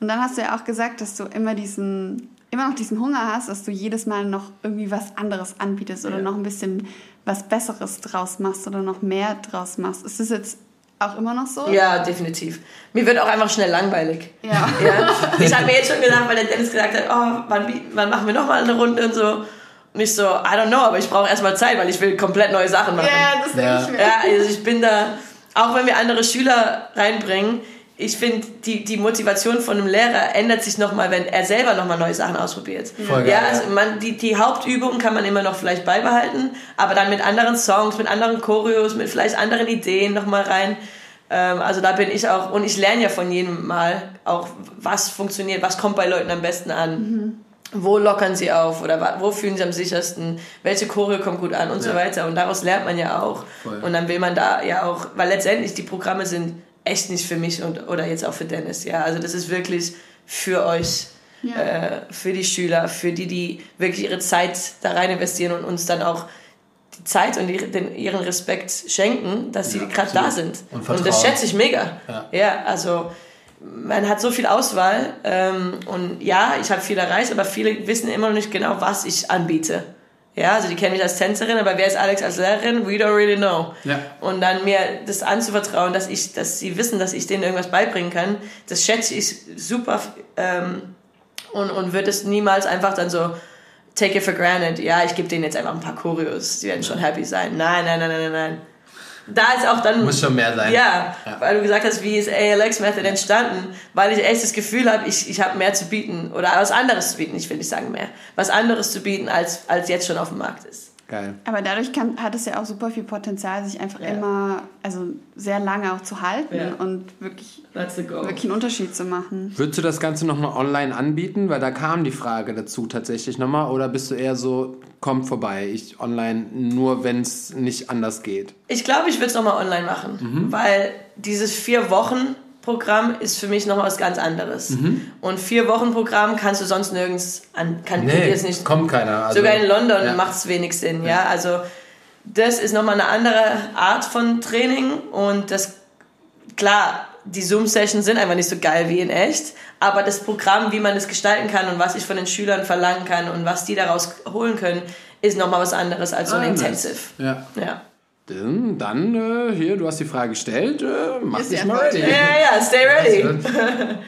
Und dann hast du ja auch gesagt, dass du immer diesen, immer noch diesen Hunger hast, dass du jedes Mal noch irgendwie was anderes anbietest oder Ja. noch ein bisschen was Besseres draus machst oder noch mehr draus machst. Ist das jetzt auch immer noch so? Ja, definitiv. Mir wird auch einfach schnell langweilig. Ja. Ja? Ich habe mir jetzt schon gedacht, weil der Dennis gesagt hat, oh, wann, wann machen wir nochmal eine Runde und so. Und ich so, I don't know, aber ich brauche erstmal Zeit, weil ich will komplett neue Sachen machen. Ja, das denke Ja. ich mir. Ja, also ich bin da, auch wenn wir andere Schüler reinbringen, ich finde, die, die Motivation von einem Lehrer ändert sich nochmal, wenn er selber nochmal neue Sachen ausprobiert. Voll geil, ja, ja. also man, die, die Hauptübungen kann man immer noch vielleicht beibehalten, aber dann mit anderen Songs, mit anderen Choreos, mit vielleicht anderen Ideen nochmal rein. Ähm, also da bin ich auch, und ich lerne ja von jedem Mal auch, was funktioniert, was kommt bei Leuten am besten an. Wo lockern sie auf oder wo fühlen sie am sichersten, welche Choreo kommt gut an und so Ja. weiter. Und daraus lernt man ja auch. Voll. Und dann will man da ja auch, weil letztendlich die Programme sind echt nicht für mich und, oder jetzt auch für Dennis. Ja, also das ist wirklich für euch, Ja. äh, für die Schüler, für die, die wirklich ihre Zeit da rein investieren und uns dann auch die Zeit und die, den, ihren Respekt schenken, dass sie Ja, gerade da sind. Und Und, das schätze ich mega. Ja. ja also man hat so viel Auswahl ähm, und ja, ich habe viel erreicht, aber viele wissen immer noch nicht genau, was ich anbiete. Ja, also die kennen mich als Tänzerin, aber wer ist Alex als Lehrerin? We don't really know. Ja. Und dann mir das anzuvertrauen, dass ich, dass sie wissen, dass ich denen irgendwas beibringen kann, das schätze ich super ähm, und, und wird es niemals einfach dann so take it for granted. Ja, ich gebe denen jetzt einfach ein paar Choreos, die werden schon happy sein. Nein, nein, nein, nein, nein, nein. Da ist auch dann Muss schon mehr sein. ja, Ja. weil du gesagt hast, wie ist ALX Method entstanden, weil ich echt das Gefühl habe, ich, ich habe mehr zu bieten oder was anderes zu bieten, ich will nicht sagen mehr, was anderes zu bieten, als, als jetzt schon auf dem Markt ist. Geil. Aber dadurch kann, hat es ja auch super viel Potenzial, sich einfach Ja. immer, also sehr lange auch zu halten Ja. und wirklich, wirklich einen Unterschied zu machen. Würdest du das Ganze nochmal online anbieten? Weil da kam die Frage dazu tatsächlich nochmal. Oder bist du eher so, kommt vorbei, ich online nur, wenn es nicht anders geht? Ich glaube, ich würde es nochmal online machen, Mhm. weil dieses vier Wochen Programm ist für mich noch was ganz anderes. Mhm. Und vier Wochen Programm kannst du sonst nirgends an, kann nee, jetzt nicht. kommt keiner. Also, Sogar in London ja. macht es wenig Sinn, ja. Also das ist nochmal eine andere Art von Training und das klar, die Zoom-Sessions sind einfach nicht so geil wie in echt, aber das Programm, wie man es gestalten kann und was ich von den Schülern verlangen kann und was die daraus holen können, ist nochmal was anderes als so ein Ah, nice. Intensive. Ja. Ja. Dann, dann äh, hier, du hast die Frage gestellt, äh, mach Ist dich mal ready. Ja, ja, ja, stay ready.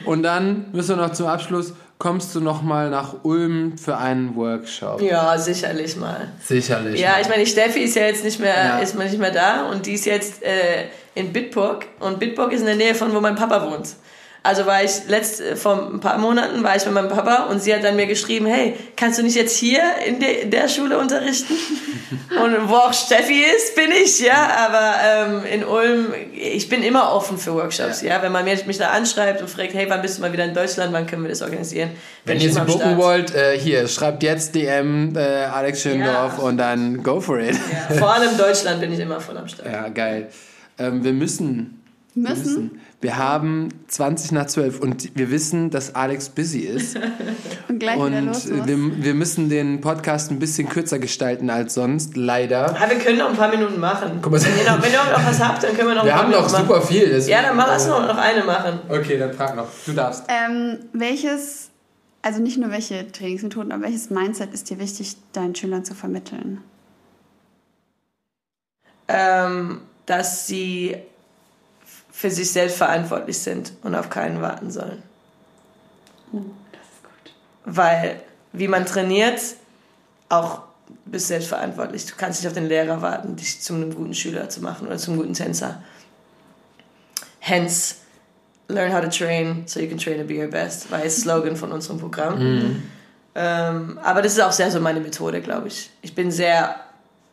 Und dann müssen wir noch zum Abschluss, kommst du nochmal nach Ulm für einen Workshop? Ja, sicherlich mal. Sicherlich. Ja, ich meine, die Steffi ist ja jetzt nicht mehr, Ja. ist mal nicht mehr da und die ist jetzt äh, in Bitburg und Bitburg ist in der Nähe von wo mein Papa wohnt. Also war ich letzt äh, vor ein paar Monaten war ich mit meinem Papa und sie hat dann mir geschrieben, hey, kannst du nicht jetzt hier in, de, der Schule unterrichten? und wo auch Steffi ist, bin ich, ja. Aber ähm, in Ulm, ich bin immer offen für Workshops, ja. Wenn man mich, mich da anschreibt und fragt, hey, wann bist du mal wieder in Deutschland, wann können wir das organisieren? Wenn ihr sie buchen wollt, äh, hier, schreibt jetzt DM äh, Alex Schöndorf Ja. und dann go for it. Ja, vor allem Deutschland bin ich immer voll am Start. Ja, geil. Ähm, wir müssen. wir Müssen? Wir haben 20 nach 12 und wir wissen, dass Alex busy ist. und gleich und wieder los wir, wir, müssen den Podcast ein bisschen kürzer gestalten als sonst, leider. Ja, wir können noch ein paar Minuten machen. Guck mal, wenn, ihr noch, wenn ihr noch was habt, dann können wir noch wir ein paar Minuten machen. Wir haben noch super viel. Deswegen. Ja, dann mach, lass noch, noch eine machen. Okay, dann frag noch. Du darfst. Ähm, welches, also nicht nur welche Trainingsmethoden, aber welches Mindset ist dir wichtig, deinen Schülern zu vermitteln? Ähm, dass sie für sich selbst verantwortlich sind und auf keinen warten sollen. Uh, das ist gut. Weil, wie man trainiert, auch bist selbst verantwortlich. Du kannst nicht auf den Lehrer warten, dich zu einem guten Schüler zu machen oder zum guten Tänzer. Hence, learn how to train so you can train to be your best, war das Slogan von unserem Programm. Mhm. Ähm, aber das ist auch sehr so meine Methode, glaube ich. Ich bin sehr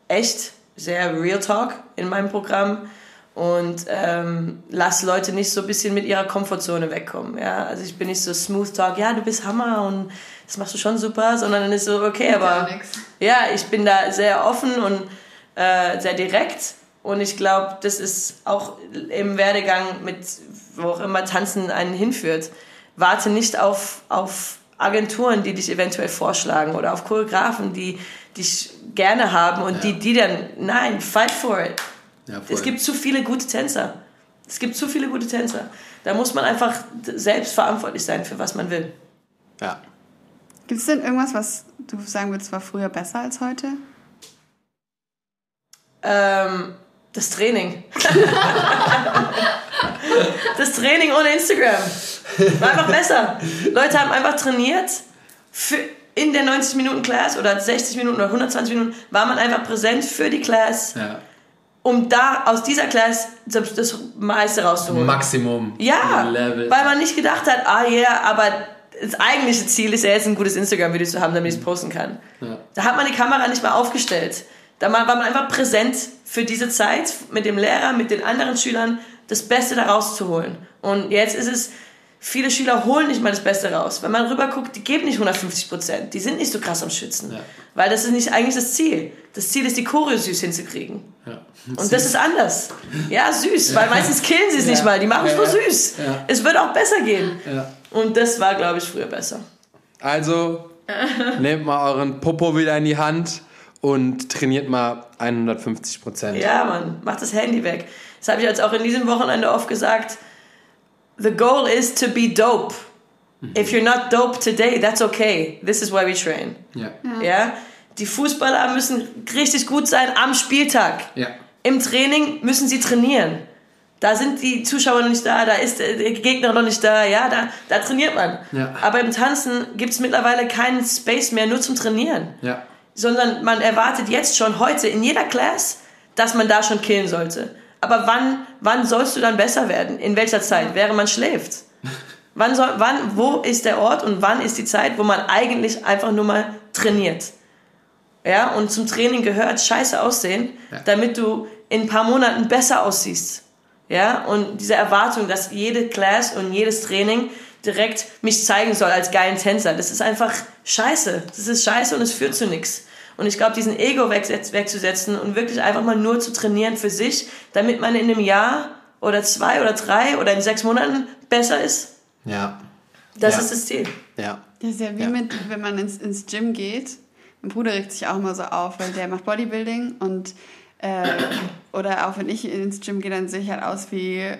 echt, sehr Real Talk in meinem Programm und ähm, lass Leute nicht so ein bisschen mit ihrer Komfortzone wegkommen. Ja? Also ich bin nicht so Smooth Talk, ja, du bist Hammer und das machst du schon super, sondern dann ist so, okay, aber ja, ich bin da sehr offen und äh, sehr direkt und ich glaube, das ist auch im Werdegang mit, wo auch immer Tanzen einen hinführt. Warte nicht auf, auf Agenturen, die dich eventuell vorschlagen oder auf Choreografen, die dich gerne haben und ja. die, die dann, nein, fight for it ja, es gibt zu viele gute Tänzer. Es gibt zu viele gute Tänzer. Da muss man einfach selbst verantwortlich sein, für was man will. Ja. Gibt es denn irgendwas, was du sagen würdest, war früher besser als heute? Ähm, das Training. das Training ohne Instagram. War einfach besser. Leute haben einfach trainiert. Für in der 90 Minuten Class oder 60 Minuten oder 120 Minuten war man einfach präsent für die Class. Ja um da aus dieser Class das, meiste rauszuholen. Maximum. Ja, Level. weil man nicht gedacht hat, ah ja, yeah, aber das eigentliche Ziel ist ja jetzt ein gutes Instagram-Video zu haben, damit ich es posten kann. Ja. Da hat man die Kamera nicht mal aufgestellt. Da war man einfach präsent für diese Zeit mit dem Lehrer, mit den anderen Schülern, das Beste da rauszuholen. Und jetzt ist es, viele Schüler holen nicht mal das Beste raus. Wenn man rüber guckt, die geben nicht 150 Prozent. Die sind nicht so krass am Schützen. Ja. Weil das ist nicht eigentlich das Ziel. Das Ziel ist, die Choreo süß hinzukriegen. Ja. Und süß. das ist anders. Ja, süß, ja. weil meistens killen sie es nicht mal. Die machen es nur süß. Es wird auch besser gehen. Und das war, glaube ich, früher besser. Also, nehmt mal euren Popo wieder in die Hand und trainiert mal 150 Prozent. Ja, Mann, macht das Handy weg. Das habe ich jetzt auch in diesem Wochenende oft gesagt the goal is to be dope. Mhm. If you're not dope today, that's okay. This is why we train. Ja. ja. ja? Die Fußballer müssen richtig gut sein am Spieltag. Ja. Im Training müssen sie trainieren. Da sind die Zuschauer noch nicht da, da ist der Gegner noch nicht da, ja, da, da trainiert man. Ja. Aber im Tanzen gibt es mittlerweile keinen Space mehr nur zum Trainieren. Ja. Sondern man erwartet jetzt schon heute in jeder Class, dass man da schon killen sollte. Aber wann, wann sollst du dann besser werden? In welcher Zeit? Während man schläft. Wann soll, wann, wo ist der Ort und wann ist die Zeit, wo man eigentlich einfach nur mal trainiert? Ja, und zum Training gehört scheiße aussehen, ja. damit du in ein paar Monaten besser aussiehst. Ja, und diese Erwartung, dass jede Class und jedes Training direkt mich zeigen soll als geilen Tänzer, das ist einfach scheiße. Das ist scheiße und es führt zu nichts. Und ich glaube, diesen Ego wegzusetzen und wirklich einfach mal nur zu trainieren für sich, damit man in einem Jahr oder zwei oder drei oder in sechs Monaten besser ist. Ja. Das ja. ist das Ziel. Ja. Das ist ja wie ja. mit, wenn man ins, ins Gym geht. Mein Bruder regt sich auch immer so auf, weil der macht Bodybuilding und äh, oder auch wenn ich ins Gym gehe, dann sehe ich halt aus wie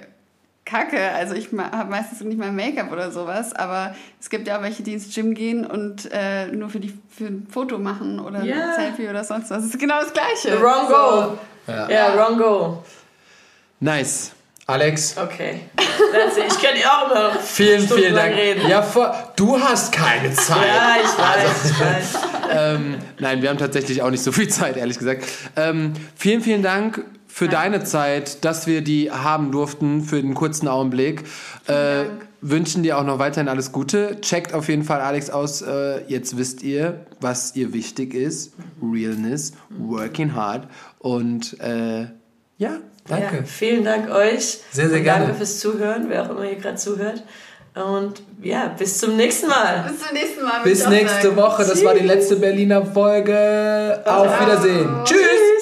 Kacke. Also ich habe meistens nicht mal Make-up oder sowas, aber es gibt ja auch welche, die ins Gym gehen und äh, nur für, die, für ein Foto machen oder yeah. ein Selfie oder sonst was. Das ist genau das Gleiche. The wrong goal. Ja, yeah, wrong goal. Nice. Alex. Okay. Ich könnte ja auch immer vielen, vielen Dank. Reden. Ja, vor, du hast keine Zeit. ja, ich weiß, ich weiß. ähm, nein, wir haben tatsächlich auch nicht so viel Zeit, ehrlich gesagt. Ähm, vielen, vielen Dank für deine Zeit, dass wir die haben durften für den kurzen Augenblick. Äh, wünschen dir auch noch weiterhin alles Gute. Checkt auf jeden Fall Alex aus. Äh, jetzt wisst ihr, was ihr wichtig ist. Realness, working hard. Und äh, ja, danke. Ja, vielen Dank euch. Sehr, sehr gerne. Danke fürs Zuhören, wer auch immer hier gerade zuhört. Und ja, bis zum nächsten Mal. Bis zum nächsten Mal. Bis nächste Woche. Das war die letzte Berliner Folge. Auf Wiedersehen. Tschüss.